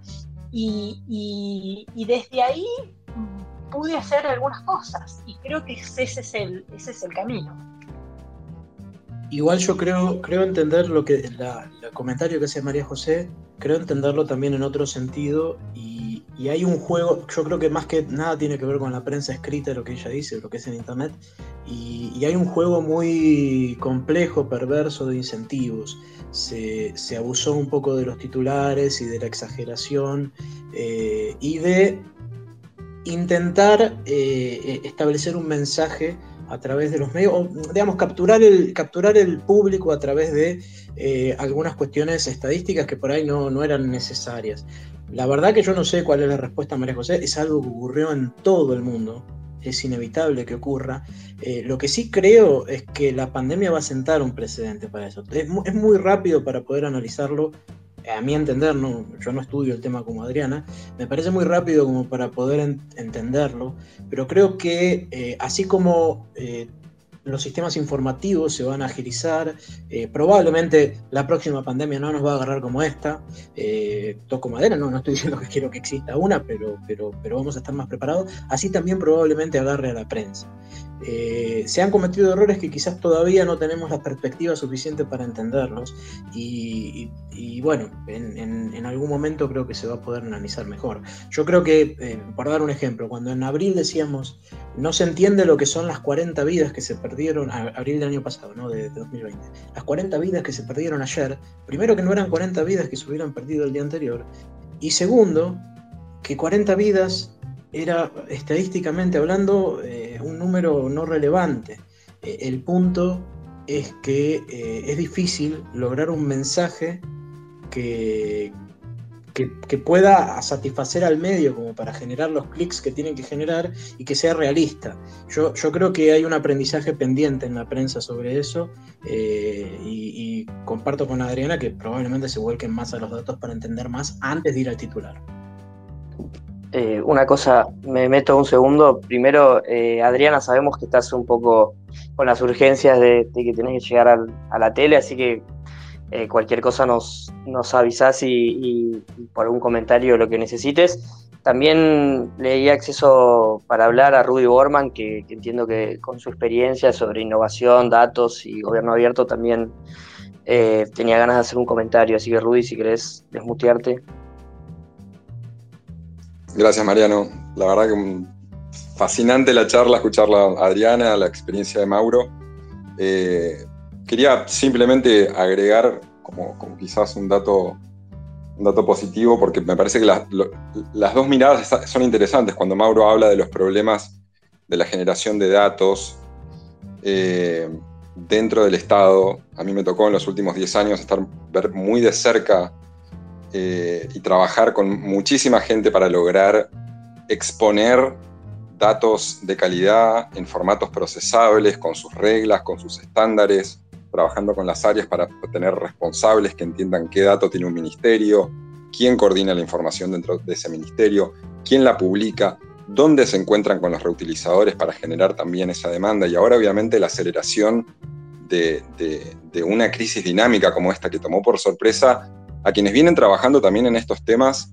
y, desde ahí pude hacer algunas cosas y creo que ese es el, ese es el camino. Igual yo creo, creo entender lo que el comentario que hace María José, creo entenderlo también en otro sentido y, hay un juego, yo creo que más que nada tiene que ver con la prensa escrita, lo que ella dice, lo que es en Internet, y, hay un juego muy complejo, perverso de incentivos. Se, abusó un poco de los titulares y de la exageración eh, y de intentar eh, establecer un mensaje a través de los medios, o digamos, capturar el, capturar el público a través de eh, algunas cuestiones estadísticas que por ahí no, no, eran necesarias. La verdad que yo no sé cuál es la respuesta, María José, es algo que ocurrió en todo el mundo, es inevitable que ocurra. Eh, lo que sí creo es que la pandemia va a sentar un precedente para eso. Es, es muy rápido para poder analizarlo a mi entender, no, yo no estudio el tema como Adriana, me parece muy rápido como para poder entenderlo, pero creo que eh, así como eh, los sistemas informativos se van a agilizar, eh, probablemente la próxima pandemia no nos va a agarrar como esta, toco madera, no, no estoy diciendo que quiero que exista una, pero, pero, pero vamos a estar más preparados, así también probablemente agarre a la prensa. Eh, se han cometido errores que quizás todavía no tenemos la perspectiva suficiente para entenderlos y, bueno, en, algún momento creo que se va a poder analizar mejor. Yo creo que, eh, por dar un ejemplo, cuando en abril decíamos no se entiende lo que son las 40 vidas que se perdieron, abril del año pasado, ¿no? de, 2020, las 40 vidas que se perdieron ayer, primero que no eran 40 vidas que se hubieran perdido el día anterior y segundo que 40 vidas era estadísticamente hablando eh, un número no relevante. Eh, el punto es que eh, es difícil lograr un mensaje que, que, pueda satisfacer al medio como para generar los clics que tienen que generar y que sea realista. Yo, yo creo que hay un aprendizaje pendiente en la prensa sobre eso y, y comparto con Adriana que probablemente se vuelquen más a los datos para entender más antes de ir al titular. Eh, una cosa, me meto un segundo. Primero, eh, Adriana, sabemos que estás un poco con las urgencias de, que tenés que llegar a la tele, así que eh, cualquier cosa nos, nos avisás y, por algún comentario lo que necesites. También le di acceso para hablar a Rudy Borman, que, entiendo que con su experiencia sobre innovación, datos y gobierno abierto también tenía ganas de hacer un comentario. Así que Rudy, si querés desmutearte. Gracias, Mariano. La verdad que fascinante la charla, escucharla a Adriana, la experiencia de Mauro. Eh, quería simplemente agregar como, quizás un dato, un dato positivo, porque me parece que las dos miradas son interesantes. Cuando Mauro habla de los problemas de la generación de datos eh, dentro del Estado, a mí me tocó en los últimos 10 años estar, ver muy de cerca eh, y trabajar con muchísima gente para lograr exponer datos de calidad en formatos procesables, con sus reglas, con sus estándares, trabajando con las áreas para tener responsables que entiendan qué dato tiene un ministerio, quién coordina la información dentro de ese ministerio, quién la publica, dónde se encuentran con los reutilizadores para generar también esa demanda. Y ahora obviamente la aceleración de, de una crisis dinámica como esta que tomó por sorpresa a quienes vienen trabajando también en estos temas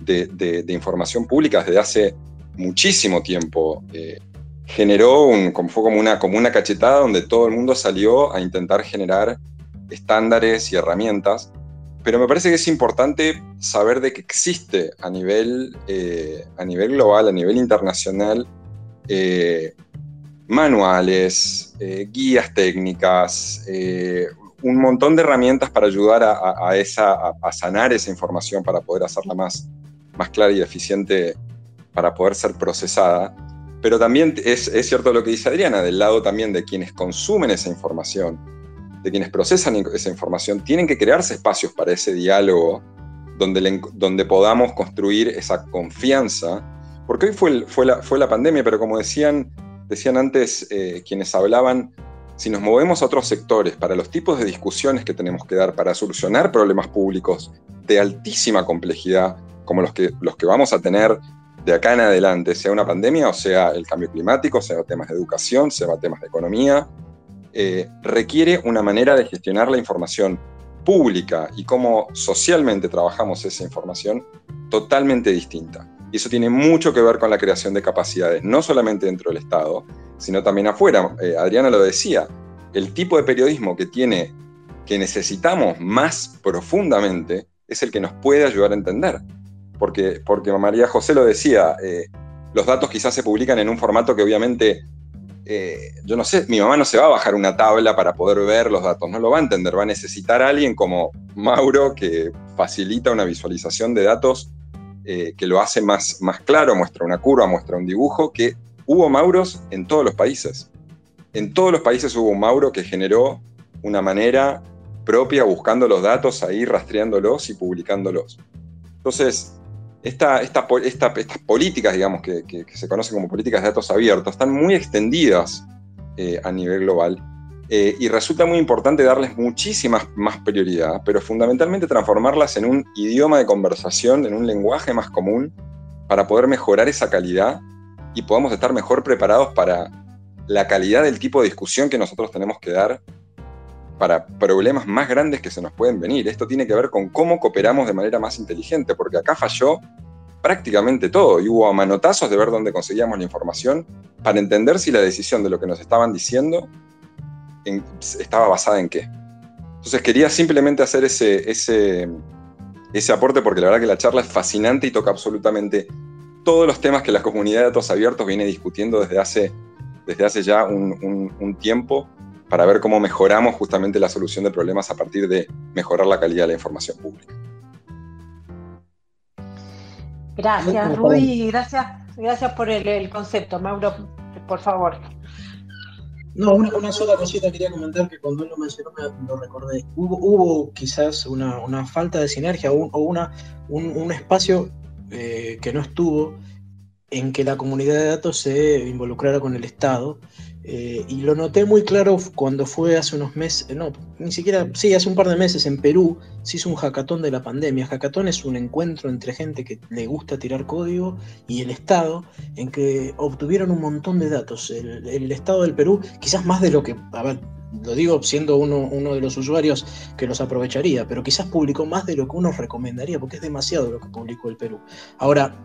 de, información pública desde hace muchísimo tiempo. Eh, generó un, como, fue como una, cachetada donde todo el mundo salió a intentar generar estándares y herramientas, pero me parece que es importante saber de que existe a nivel, eh, a nivel global, a nivel internacional, eh, manuales, guías técnicas, un montón de herramientas para ayudar a, esa, a, sanar esa información, para poder hacerla más, más clara y eficiente para poder ser procesada. Pero también es, es cierto lo que dice Adriana, del lado también de quienes consumen esa información, de quienes procesan esa información, tienen que crearse espacios para ese diálogo donde, donde podamos construir esa confianza. Porque hoy fue, fue, la, fue la pandemia, pero como decían, decían antes eh, quienes hablaban, si nos movemos a otros sectores para los tipos de discusiones que tenemos que dar para solucionar problemas públicos de altísima complejidad, como los que, los que vamos a tener de acá en adelante, sea una pandemia o sea el cambio climático, sea temas de educación, sea temas de economía, eh, requiere una manera de gestionar la información pública y cómo socialmente trabajamos esa información totalmente distinta. Y eso tiene mucho que ver con la creación de capacidades, no solamente dentro del Estado, sino también afuera. Eh, Adriana lo decía, el tipo de periodismo que tiene, que necesitamos más profundamente, es el que nos puede ayudar a entender. Porque, porque María José lo decía, eh, los datos quizás se publican en un formato que obviamente eh, yo no sé, mi mamá no se va a bajar una tabla para poder ver los datos, no lo va a entender, va a necesitar a alguien como Mauro que facilita una visualización de datos eh, que lo hace más, más claro, muestra una curva, muestra un dibujo, que hubo Mauros en todos los países. En todos los países hubo un Mauro que generó una manera propia buscando los datos ahí, rastreándolos y publicándolos. Entonces, esta, esta, estas políticas, digamos, que, se conocen como políticas de datos abiertos, están muy extendidas eh, a nivel global eh, y resulta muy importante darles muchísima más prioridad, pero fundamentalmente transformarlas en un idioma de conversación, en un lenguaje más común, para poder mejorar esa calidad y podamos estar mejor preparados para la calidad del tipo de discusión que nosotros tenemos que dar para problemas más grandes que se nos pueden venir. Esto tiene que ver con cómo cooperamos de manera más inteligente, porque acá falló prácticamente todo y hubo manotazos de ver dónde conseguíamos la información para entender si la decisión de lo que nos estaban diciendo estaba basada en qué. Entonces quería simplemente hacer ese, ese, ese aporte porque la verdad que la charla es fascinante y toca absolutamente todos los temas que la comunidad de datos abiertos viene discutiendo desde hace, desde hace ya un, un tiempo para ver cómo mejoramos justamente la solución de problemas a partir de mejorar la calidad de la información pública. Gracias, Rui, gracias, gracias por el, concepto. Mauro, por favor. No, una, sola cosita quería comentar que cuando él lo mencionó me lo recordé. Hubo, quizás una, falta de sinergia o, una, un, espacio eh, que no estuvo en que la comunidad de datos se involucrara con el Estado eh, y lo noté muy claro cuando fue hace unos meses, no, ni siquiera, sí, hace un par de meses en Perú se hizo un hackathon de la pandemia. Hackathon es un encuentro entre gente que le gusta tirar código y el Estado, en que obtuvieron un montón de datos. El, Estado del Perú, quizás más de lo que, a ver, lo digo siendo uno, uno de los usuarios que los aprovecharía, pero quizás publicó más de lo que uno recomendaría, porque es demasiado lo que publicó el Perú. Ahora,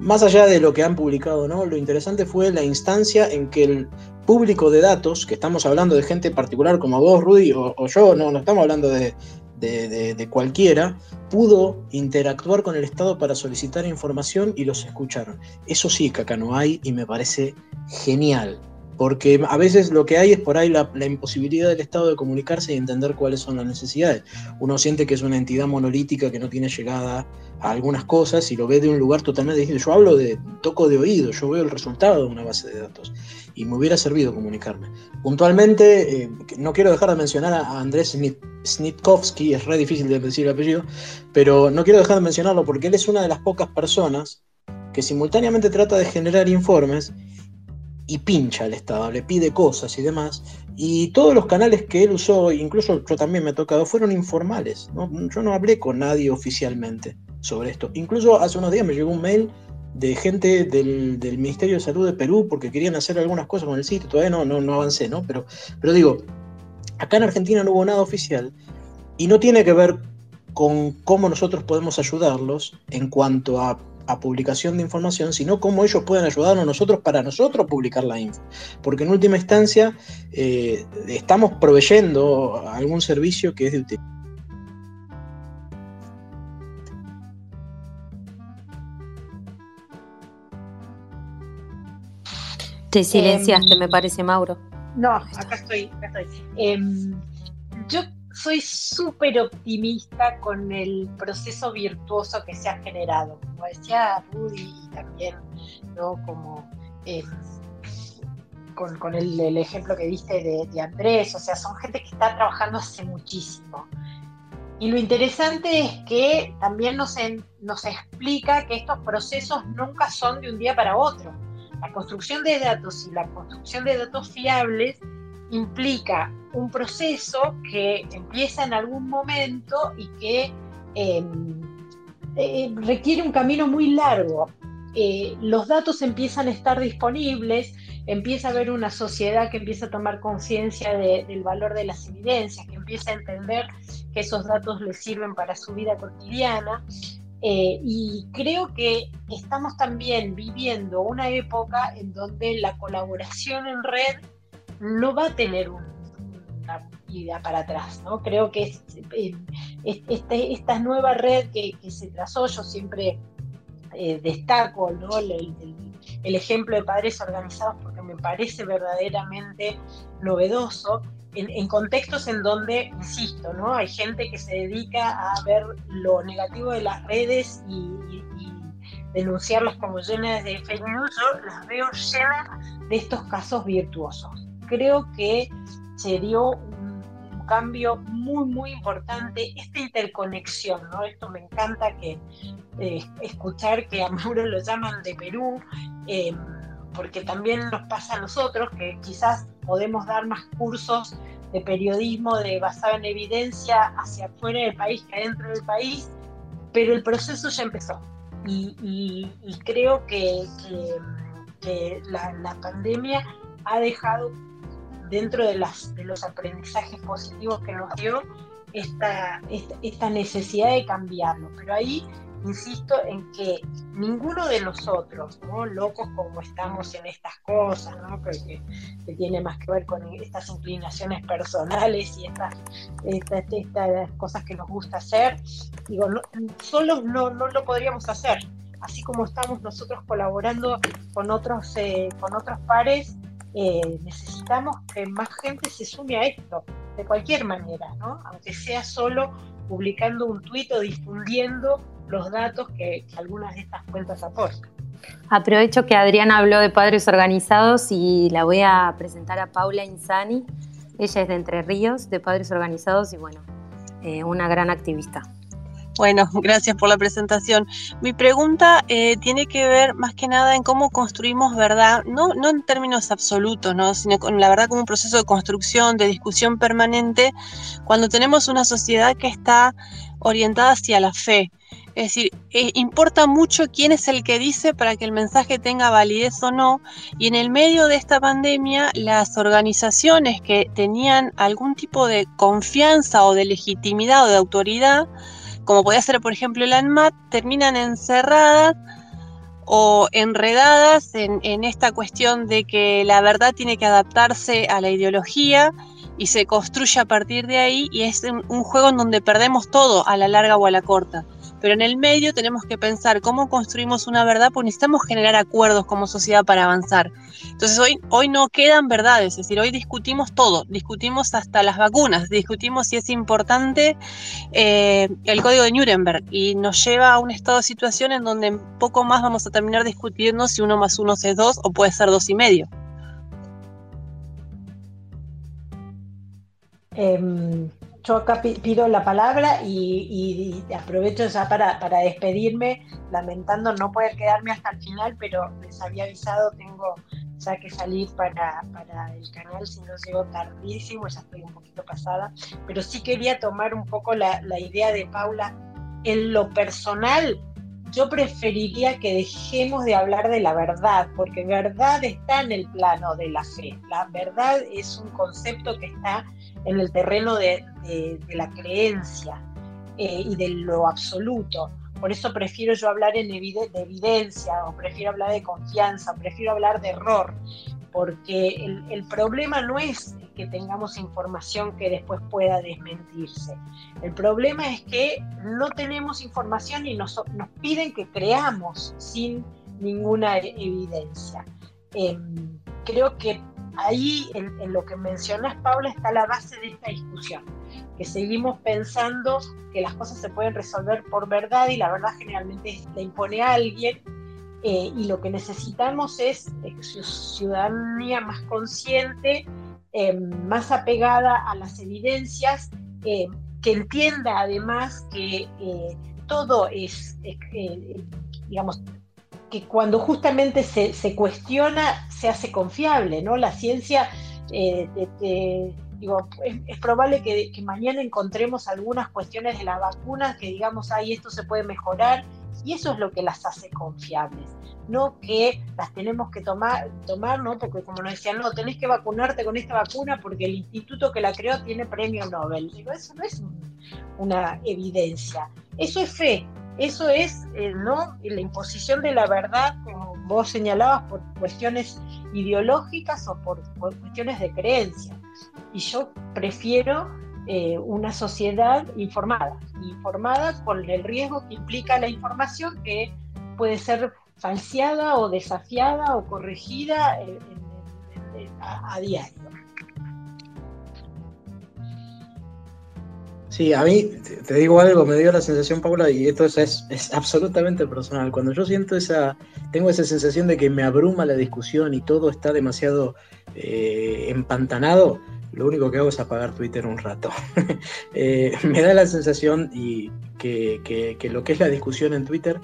más allá de lo que han publicado, ¿no? Lo interesante fue la instancia en que el público de datos, que estamos hablando de gente particular como vos, Rudy, o, yo, no, no estamos hablando de, de, cualquiera, pudo interactuar con el Estado para solicitar información y los escucharon. Eso sí que acá no hay y me parece genial porque a veces lo que hay es por ahí la, imposibilidad del Estado de comunicarse y entender cuáles son las necesidades. Uno siente que es una entidad monolítica que no tiene llegada a algunas cosas y lo ve de un lugar totalmente distinto. Yo hablo de toco de oído, yo veo el resultado de una base de datos y me hubiera servido comunicarme. Puntualmente, eh, no quiero dejar de mencionar a Andrés Snitkovsky, es re difícil de decir el apellido, pero no quiero dejar de mencionarlo porque él es una de las pocas personas que simultáneamente trata de generar informes y pincha al Estado, le pide cosas y demás. Y todos los canales que él usó, incluso yo también me he tocado, fueron informales. Yo no hablé con nadie oficialmente sobre esto. Incluso hace unos días me llegó un mail de gente del, Ministerio de Salud de Perú porque querían hacer algunas cosas con el sitio. Todavía no, no, no avancé, ¿no? Pero, pero digo, acá en Argentina no hubo nada oficial y no tiene que ver con cómo nosotros podemos ayudarlos en cuanto a publicación de información, sino cómo ellos pueden ayudarnos nosotros para nosotros publicar la info. Porque en última instancia eh, estamos proveyendo algún servicio que es de utilidad. Te silenciaste, me parece, Mauro. No, acá estoy, acá estoy. Em, yo soy súper optimista con el proceso virtuoso que se ha generado. Como decía Rudy también, ¿no? Como eh, con, el, ejemplo que viste de, Andrés, o sea, son gente que está trabajando hace muchísimo. Y lo interesante es que también nos, nos explica que estos procesos nunca son de un día para otro. La construcción de datos y la construcción de datos fiables implica un proceso que empieza en algún momento y que em, eh, requiere un camino muy largo. Eh, los datos empiezan a estar disponibles, empieza a haber una sociedad que empieza a tomar conciencia del valor de las evidencias, que empieza a entender que esos datos les sirven para su vida cotidiana. Eh, y creo que estamos también viviendo una época en donde la colaboración en red no va a tener una para atrás. ¿no? Creo que eh, este, esta nueva red que, se trazó, yo siempre eh, destaco ¿no? el, ejemplo de padres organizados porque me parece verdaderamente novedoso en, contextos en donde, insisto, ¿no? hay gente que se dedica a ver lo negativo de las redes y, denunciarlas como llenas de fake yo las veo llenas de estos casos virtuosos. Creo que se dio un, cambio muy, muy importante, esta interconexión, ¿no? Esto me encanta que eh, escuchar que a Mauro lo llaman de Perú, Em, porque también nos pasa a nosotros que quizás podemos dar más cursos de periodismo de, basado en evidencia hacia afuera del país que adentro del país, pero el proceso ya empezó. Y, creo que, la, pandemia ha dejado dentro de, las, de los aprendizajes positivos que nos dio esta, esta, esta necesidad de cambiarlo. Pero ahí insisto en que ninguno de nosotros, ¿no? locos como estamos en estas cosas, ¿no? que, tiene más que ver con estas inclinaciones personales y estas, estas, cosas que nos gusta hacer, digo, no, no, no lo podríamos hacer. Así como estamos nosotros colaborando con otros, eh, con otros pares, eh, necesitamos que más gente se sume a esto, de cualquier manera, ¿no? aunque sea solo publicando un tuit o difundiendo los datos que, algunas de estas cuentas aportan. Aprovecho que Adriana habló de padres organizados y la voy a presentar a Paula Insani. Ella es de Entre Ríos, de Padres Organizados y bueno, eh, una gran activista. Bueno, gracias por la presentación. Mi pregunta eh, tiene que ver más que nada en cómo construimos verdad, no, no en términos absolutos, ¿no? sino con la verdad como un proceso de construcción, de discusión permanente, cuando tenemos una sociedad que está orientada hacia la fe. Es decir, eh, importa mucho quién es el que dice para que el mensaje tenga validez o no. Y en el medio de esta pandemia, las organizaciones que tenían algún tipo de confianza o de legitimidad o de autoridad, como podía ser por ejemplo el ANMAT, terminan encerradas o enredadas en, esta cuestión de que la verdad tiene que adaptarse a la ideología y se construye a partir de ahí y es un juego en donde perdemos todo a la larga o a la corta pero en el medio tenemos que pensar cómo construimos una verdad, porque necesitamos generar acuerdos como sociedad para avanzar. Entonces hoy, hoy no quedan verdades, es decir, hoy discutimos todo, discutimos hasta las vacunas, discutimos si es importante eh, el código de Nuremberg y nos lleva a un estado de situación en donde poco más vamos a terminar discutiendo si uno más uno es dos o puede ser dos y medio. Em, yo acá pido la palabra y, aprovecho ya para, despedirme, lamentando no poder quedarme hasta el final, pero les había avisado, tengo ya que salir para, el canal, si no llego tardísimo, ya estoy un poquito pasada, pero sí quería tomar un poco la, la idea de Paula. En lo personal, yo preferiría que dejemos de hablar de la verdad, porque verdad está en el plano de la fe. La verdad es un concepto que está en el terreno de, la creencia eh, y de lo absoluto. Por eso prefiero yo hablar en de evidencia, o prefiero hablar de confianza, o prefiero hablar de error, porque el, problema no es que tengamos información que después pueda desmentirse. El problema es que no tenemos información y nos, nos piden que creamos sin ninguna evidencia. Em, creo que ahí en, lo que mencionas, Paula, está la base de esta discusión, que seguimos pensando que las cosas se pueden resolver por verdad y la verdad generalmente la impone a alguien eh, y lo que necesitamos es ciudadanía más consciente, eh, más apegada a las evidencias, eh, que entienda además que todo es, digamos, que cuando justamente se, se, cuestiona se hace confiable, ¿no? La ciencia, digo, es, probable que, que, mañana encontremos algunas cuestiones de las vacunas que digamos, ay, esto se puede mejorar, y eso es lo que las hace confiables, no que las tenemos que tomar, tomar ¿no? porque como nos decían, no, tenés que vacunarte con esta vacuna porque el instituto que la creó tiene premio Nobel. Digo, eso no es una evidencia, eso es fe, eso es eh, ¿no? la imposición de la verdad, como vos señalabas, por cuestiones ideológicas o por cuestiones de creencia. Y yo prefiero eh, una sociedad informada, informada con el riesgo que implica la información que puede ser falseada o desafiada o corregida a, diario. Sí, a mí, te digo algo, me dio la sensación, Paula, y esto es, es, absolutamente personal. Cuando yo siento esa, tengo esa sensación de que me abruma la discusión y todo está demasiado eh, empantanado, lo único que hago es apagar Twitter un rato. Eh, me da la sensación y que, lo que es la discusión en Twitter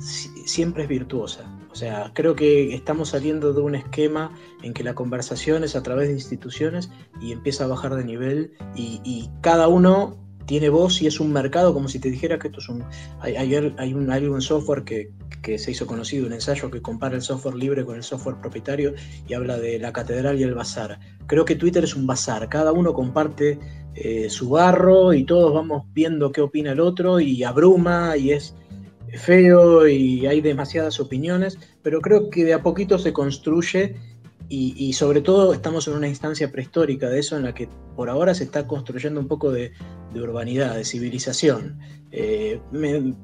siempre es virtuosa. O sea, creo que estamos saliendo de un esquema en que la conversación es a través de instituciones y empieza a bajar de nivel y, cada uno tiene voz y es un mercado como si te dijera que esto es un... Ayer hay, un, hay un software que, que se hizo conocido, un ensayo que compara el software libre con el software propietario y habla de la catedral y el bazar. Creo que Twitter es un bazar, cada uno comparte eh, su barro y todos vamos viendo qué opina el otro y abruma y es feo y hay demasiadas opiniones, pero creo que de a poquito se construye y, sobre todo estamos en una instancia prehistórica de eso en la que por ahora se está construyendo un poco de, urbanidad, de civilización. Eh,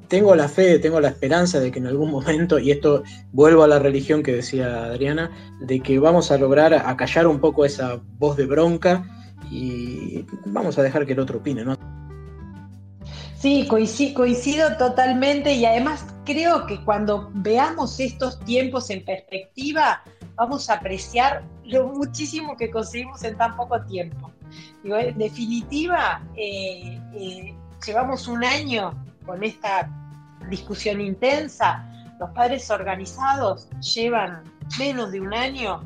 tengo la fe, tengo la esperanza de que en algún momento, y esto vuelvo a la religión que decía Adriana, de que vamos a lograr acallar un poco esa voz de bronca y vamos a dejar que el otro opine, ¿no? Sí, coincido, totalmente y además creo que cuando veamos estos tiempos en perspectiva, vamos a apreciar lo muchísimo que conseguimos en tan poco tiempo. en definitiva, eh, eh, llevamos un año con esta discusión intensa, los padres organizados llevan menos de un año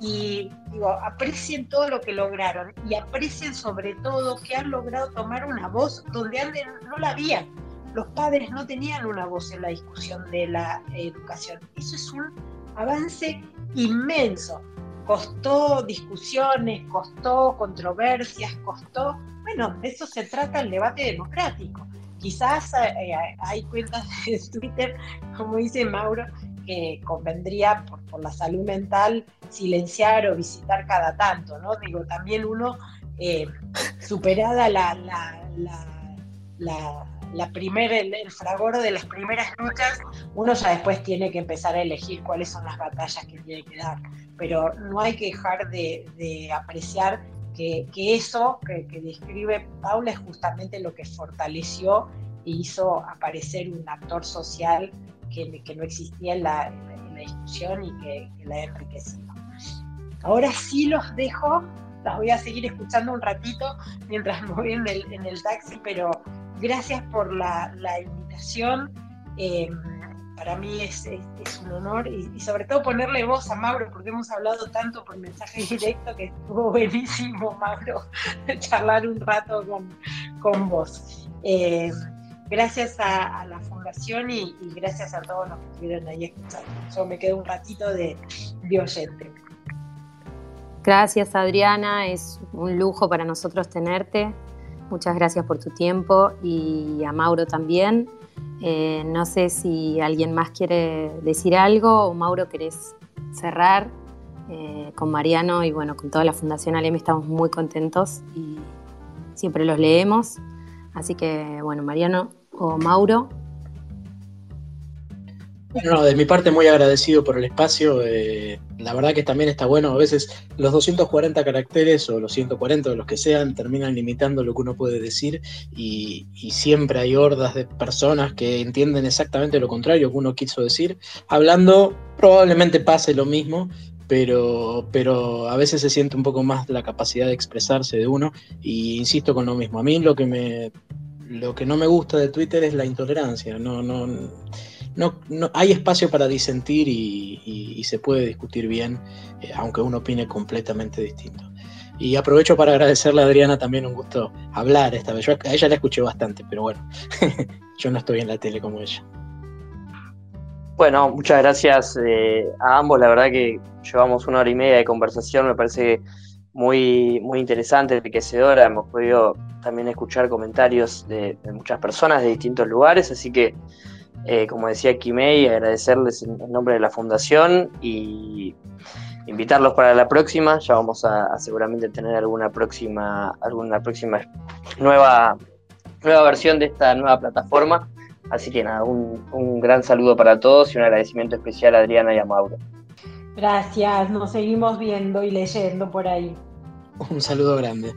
y digo, aprecien todo lo que lograron y aprecien sobre todo que han logrado tomar una voz donde antes no la había. Los padres no tenían una voz en la discusión de la educación. Eso es un avance inmenso. Costó discusiones, costó controversias, costó... Bueno, de eso se trata el debate democrático. Quizás eh, eh, hay cuentas de Twitter, como dice Mauro, que convendría por, la salud mental silenciar o visitar cada tanto, ¿no? Digo, también uno, eh, superada la primera, el, fragor de las primeras luchas, uno ya después tiene que empezar a elegir cuáles son las batallas que tiene que dar. Pero no hay que dejar de, apreciar que, eso que, describe Paula es justamente lo que fortaleció e hizo aparecer un actor social que, que no existía en la, discusión y que, la ha enriquecido. Ahora sí los dejo, las voy a seguir escuchando un ratito mientras me voy en el, en el taxi, pero gracias por la, invitación. Em, para mí es, un honor y, sobre todo ponerle voz a Mauro, porque hemos hablado tanto por mensaje directo que estuvo buenísimo, Mauro, charlar un rato con, con vos. Em, gracias a, la fundación y, gracias a todos los que estuvieron ahí escuchando. Yo me quedo un ratito de, de oyente. Gracias Adriana, es un lujo para nosotros tenerte. Muchas gracias por tu tiempo y a Mauro también. Eh, no sé si alguien más quiere decir algo o Mauro querés cerrar eh, con Mariano y bueno, con toda la Fundación Alem estamos muy contentos y siempre los leemos. Así que bueno, Mariano o Mauro. Bueno, de mi parte muy agradecido por el espacio. Eh, la verdad que también está bueno, a veces los 240 caracteres o los 140 o los que sean terminan limitando lo que uno puede decir y, siempre hay hordas de personas que entienden exactamente lo contrario que uno quiso decir. Hablando probablemente pase lo mismo, pero, pero a veces se siente un poco más la capacidad de expresarse de uno y insisto con lo mismo. A mí lo que me lo que no me gusta de Twitter es la intolerancia. No, no, no, no, hay espacio para disentir y, se puede discutir bien, eh, aunque uno opine completamente distinto. Y aprovecho para agradecerle a Adriana también un gusto hablar esta vez. Yo a ella la escuché bastante, pero bueno, yo no estoy en la tele como ella. Bueno, muchas gracias eh, a ambos. La verdad que llevamos una hora y media de conversación, me parece muy, muy interesante, enriquecedora. Hemos podido también escuchar comentarios de muchas personas de distintos lugares, así que eh, como decía Kimei, agradecerles en, nombre de la fundación y invitarlos para la próxima. Ya vamos a, seguramente tener alguna próxima, alguna próxima nueva, nueva versión de esta nueva plataforma. Así que nada, un, un gran saludo para todos y un agradecimiento especial a Adriana y a Mauro. Gracias, nos seguimos viendo y leyendo por ahí. Un saludo grande.